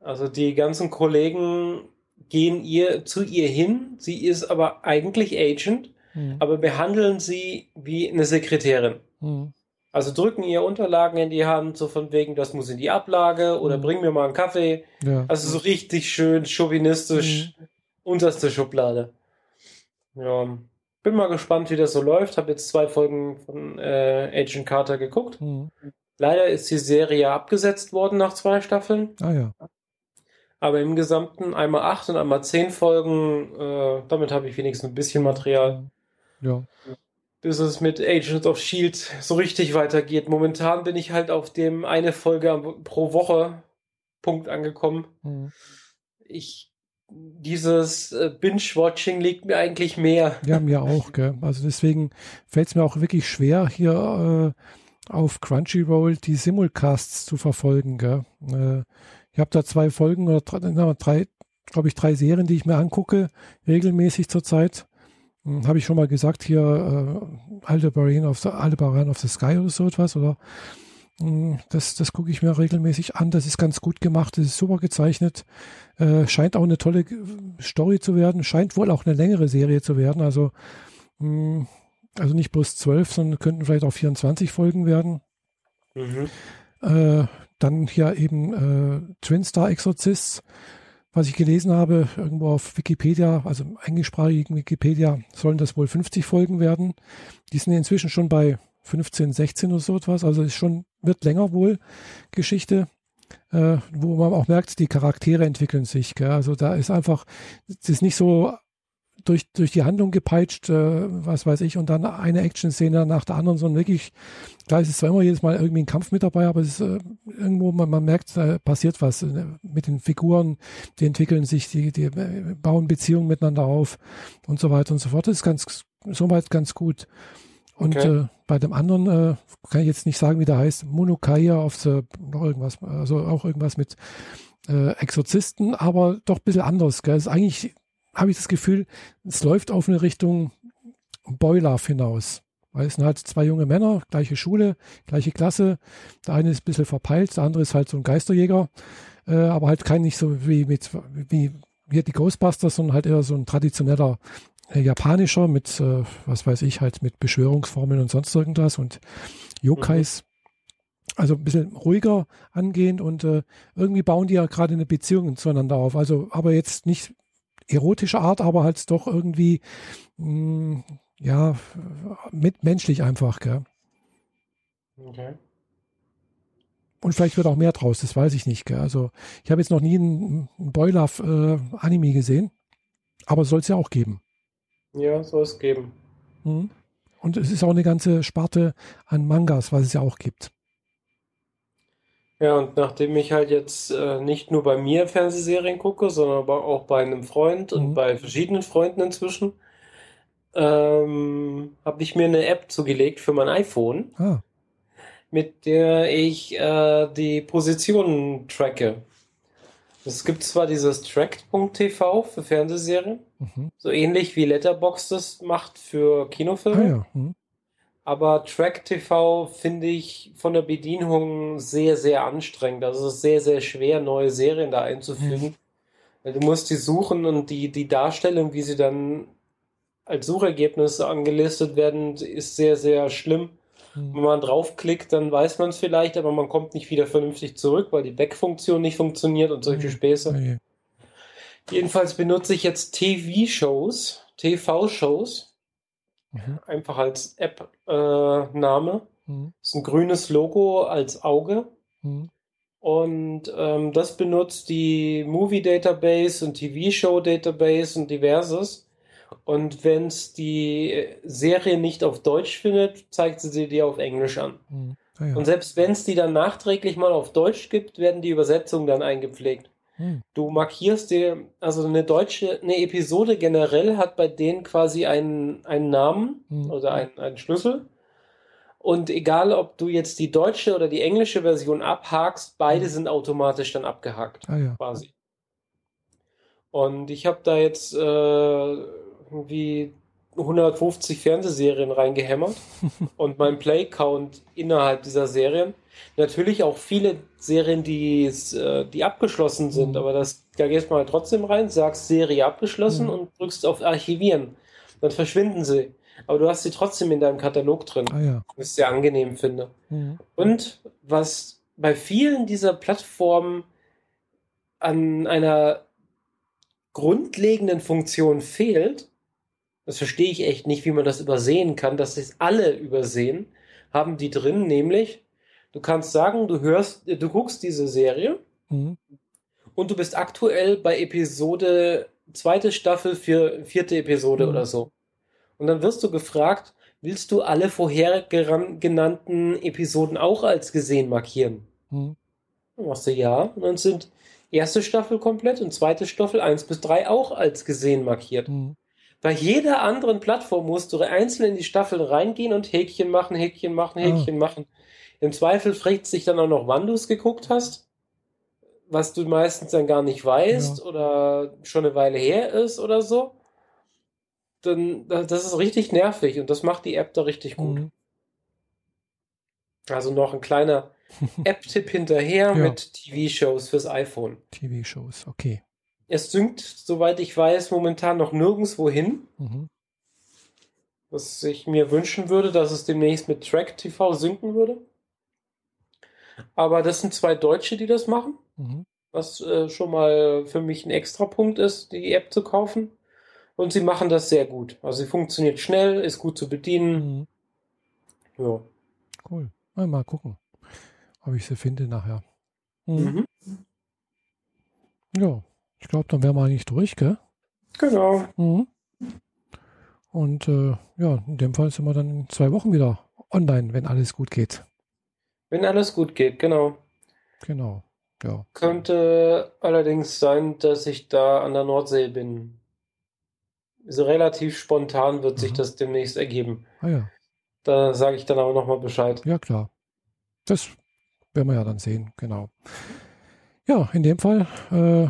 Also die ganzen Kollegen gehen ihr zu ihr hin. Sie ist aber eigentlich Agent, mhm. aber behandeln sie wie eine Sekretärin. Mhm. Also drücken ihr Unterlagen in die Hand, so von wegen, das muss in die Ablage oder mhm. bring mir mal einen Kaffee. Ja. Also so richtig schön chauvinistisch, mhm. Unterste Schublade. Ja, bin mal gespannt, wie das so läuft. Habe jetzt zwei Folgen von äh, Agent Carter geguckt. Mhm. Leider ist die Serie abgesetzt worden nach zwei Staffeln. Ah ja. Aber im Gesamten einmal acht und einmal zehn Folgen, äh, damit habe ich wenigstens ein bisschen Material. Ja. Bis es mit Agents of Shield so richtig weitergeht. Momentan bin ich halt auf dem eine Folge pro Woche Punkt angekommen. Mhm. Ich dieses äh, Binge-Watching liegt mir eigentlich mehr. Ja, mir auch, gell. Also deswegen fällt es mir auch wirklich schwer, hier äh, auf Crunchyroll die Simulcasts zu verfolgen. Gell? Äh, ich habe da zwei Folgen oder drei, drei glaube ich, drei Serien, die ich mir angucke, regelmäßig zurzeit. Hm, habe ich schon mal gesagt, hier äh, Aldebaran of Aldebaran of the Sky oder so etwas, oder? Hm, das, das gucke ich mir regelmäßig an. Das ist ganz gut gemacht, das ist super gezeichnet. Äh, scheint auch eine tolle Story zu werden, scheint wohl auch eine längere Serie zu werden. Also mh, hm, also nicht bloß zwölf, sondern könnten vielleicht auch 24 Folgen werden. Mhm. Äh, dann hier eben äh, Twin Star Exorcists, was ich gelesen habe, irgendwo auf Wikipedia, also im englischsprachigen Wikipedia, sollen das wohl 50 Folgen werden. Die sind inzwischen schon bei 15, 16 oder so etwas. Also ist schon, wird länger wohl Geschichte. Äh, wo man auch merkt, die Charaktere entwickeln sich. Gell? Also da ist einfach, es ist nicht so durch, durch die Handlung gepeitscht, äh, was weiß ich, und dann eine Action-Szene nach der anderen, sondern wirklich, klar ist es zwar immer jedes Mal irgendwie ein Kampf mit dabei, aber es ist äh, irgendwo, man, man merkt, da passiert was äh, mit den Figuren, die entwickeln sich, die, die äh, bauen Beziehungen miteinander auf und so weiter und so fort. Das ist ganz, soweit ganz gut. Und Okay. äh, bei dem anderen äh, kann ich jetzt nicht sagen, wie der heißt, Monokaya auf the, noch irgendwas, also auch irgendwas mit äh, Exorzisten, aber doch ein bisschen anders. Gell? Ist eigentlich habe ich das Gefühl, es läuft auf eine Richtung Boiler hinaus. Weil es sind halt zwei junge Männer, gleiche Schule, gleiche Klasse. Der eine ist ein bisschen verpeilt, der andere ist halt so ein Geisterjäger, äh, aber halt kein nicht so wie mit wie, wie die Ghostbusters, sondern halt eher so ein traditioneller japanischer mit, äh, was weiß ich, halt mit Beschwörungsformeln und sonst irgendwas und Yokais. Also ein bisschen ruhiger angehend und äh, irgendwie bauen die ja gerade eine Beziehung zueinander auf. Also, aber jetzt nicht erotischer Art, aber halt doch irgendwie, mh, ja, mitmenschlich einfach, gell? Okay. Und vielleicht wird auch mehr draus, das weiß ich nicht, gell? Also, ich habe jetzt noch nie einen, einen Boiler-Anime gesehen, aber soll es ja auch geben. Ja, soll es geben. Mhm. Und es ist auch eine ganze Sparte an Mangas, was es ja auch gibt. Ja, und nachdem ich halt jetzt äh, nicht nur bei mir Fernsehserien gucke, sondern aber auch bei einem Freund und Mhm. bei verschiedenen Freunden inzwischen, ähm, habe ich mir eine App zugelegt für mein iPhone, Ah, mit der ich äh, die Positionen tracke. Es gibt zwar dieses Tracked.tv für Fernsehserien, mhm. so ähnlich wie Letterboxd das macht für ah Kinofilme. ja. Mhm. Aber Track TV finde ich von der Bedienung sehr, sehr anstrengend. Also es ist sehr, sehr schwer, neue Serien da einzufügen. Weil Du musst die suchen und die, die Darstellung, wie sie dann als Suchergebnisse angelistet werden, ist sehr, sehr schlimm. Wenn Mhm. man draufklickt, dann weiß man es vielleicht, aber man kommt nicht wieder vernünftig zurück, weil die Back-Funktion nicht funktioniert und solche. Späße. Okay. Jedenfalls benutze ich jetzt TV-Shows, TV-Shows, Mhm. einfach als App-Name. Mhm. ist ein grünes Logo als Auge. Mhm. Und ähm, das benutzt die Movie Database und TV-Show Database und diverses. Und wenn es die Serie nicht auf Deutsch findet, zeigt sie sie dir auf Englisch an. Mhm. Ah ja. Und selbst wenn es die dann nachträglich mal auf Deutsch gibt, werden die Übersetzungen dann eingepflegt. Mhm. Du markierst dir, also eine deutsche, eine Episode generell hat bei denen quasi einen, einen Namen Mhm. oder einen, einen Schlüssel. Und egal, ob du jetzt die deutsche oder die englische Version abhakst, beide Mhm. sind automatisch dann abgehakt, Ah ja. quasi. Und ich habe da jetzt äh, irgendwie 150 Fernsehserien reingehämmert und mein Play-Count innerhalb dieser Serien. Natürlich auch viele Serien, die, äh, die abgeschlossen sind, Mhm. aber das, da gehst du mal trotzdem rein, sagst Serie abgeschlossen Mhm. und drückst auf Archivieren. Dann verschwinden sie. Aber du hast sie trotzdem in deinem Katalog drin, Ah ja. was ich sehr angenehm finde. Mhm. Und was bei vielen dieser Plattformen an einer grundlegenden Funktion fehlt, das verstehe ich echt nicht, wie man das übersehen kann, dass es alle übersehen, haben die drin, nämlich du kannst sagen, du hörst, du guckst diese Serie Mhm. und du bist aktuell bei Episode zweite Staffel für vierte Episode Mhm. oder so. Und dann wirst du gefragt, willst du alle vorher genannten Episoden auch als gesehen markieren? Mhm. Dann machst du ja. Und dann sind erste Staffel komplett und zweite Staffel 1 bis 3 auch als gesehen markiert. Mhm. Bei jeder anderen Plattform musst du einzeln in die Staffeln reingehen und Häkchen machen, Häkchen machen, Ah. Häkchen machen. Im Zweifel fragt sich dann auch noch, wann du es geguckt hast, was du meistens dann gar nicht weißt Ja. oder schon eine Weile her ist oder so. Dann, das ist richtig nervig und das macht die App da richtig gut. Mhm. Also noch ein kleiner App-Tipp hinterher Ja. mit TV-Shows fürs iPhone. TV-Shows, okay. Es synkt, soweit ich weiß, momentan noch nirgendwo hin. Mhm. Was ich mir wünschen würde, dass es demnächst mit Track TV synken würde. Aber das sind zwei Deutsche, die das machen, Mhm. was äh, schon mal für mich ein extra Punkt ist, die App zu kaufen. Und sie machen das sehr gut. Also sie funktioniert schnell, ist gut zu bedienen. Mhm. Ja. Cool. Mal, mal gucken, ob ich sie finde nachher. Mhm. Mhm. Ja, ich glaube, dann wären wir eigentlich durch, gell? Genau. Mhm. Und äh, ja, in dem Fall sind wir dann in zwei Wochen wieder online, wenn alles gut geht. Wenn alles gut geht, genau. Genau. Ja. Könnte allerdings sein, dass ich da an der Nordsee bin. So relativ spontan wird sich Mhm. das demnächst ergeben. Ah ja. Da sage ich dann aber nochmal Bescheid. Ja, klar. Das werden wir ja dann sehen, genau. Ja, in dem Fall äh,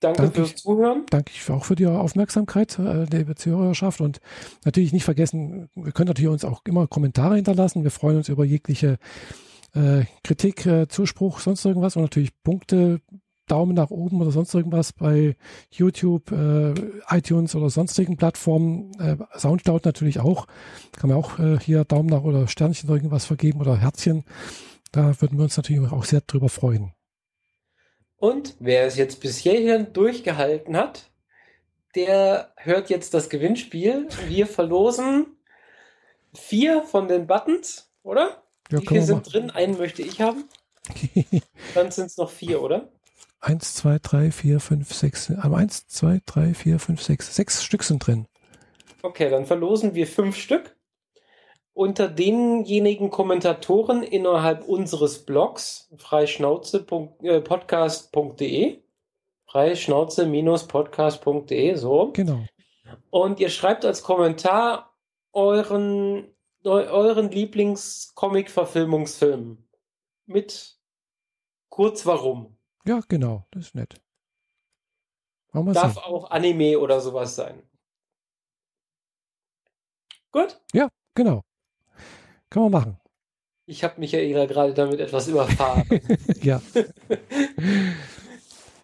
Danke Danke fürs ich- Zuhören. danke ich auch für die Aufmerksamkeit, äh, liebe Zuhörerschaft. Und natürlich nicht vergessen, wir können natürlich uns auch immer Kommentare hinterlassen. Wir freuen uns über jegliche äh, Kritik, äh, Zuspruch, sonst irgendwas und natürlich Punkte, Daumen nach oben oder sonst irgendwas bei YouTube, äh, iTunes oder sonstigen Plattformen. Äh, Soundcloud natürlich auch. Kann man auch äh, hier Daumen nach oder Sternchen oder irgendwas vergeben oder Herzchen. Da würden wir uns natürlich auch sehr drüber freuen. Und wer es jetzt bis hierhin durchgehalten hat, der hört jetzt das Gewinnspiel. Wir verlosen vier von den Buttons, oder? Ja, Wie viele sind drin? Einen möchte ich haben. Dann sind es noch vier, oder? Eins, zwei, drei, vier, fünf, sechs. Aber eins, zwei, drei, vier, fünf, sechs. Sechs Stück sind drin. Okay, dann verlosen wir fünf Stück unter denjenigen Kommentatoren innerhalb unseres Blogs freischnauze.podcast.de freischnauze-podcast.de so Genau. und ihr schreibt als Kommentar euren eu- euren Lieblings-Comic-Verfilmungsfilm mit kurz warum. Ja, genau. Das ist nett. Darf so. auch Anime oder sowas sein. Gut. Genau. Kann man machen. Ich habe Michaela gerade damit etwas überfahren. Ja.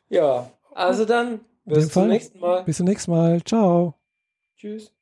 ja, also dann, bis zum nächsten Mal. Bis zum nächsten Mal. Ciao. Tschüss.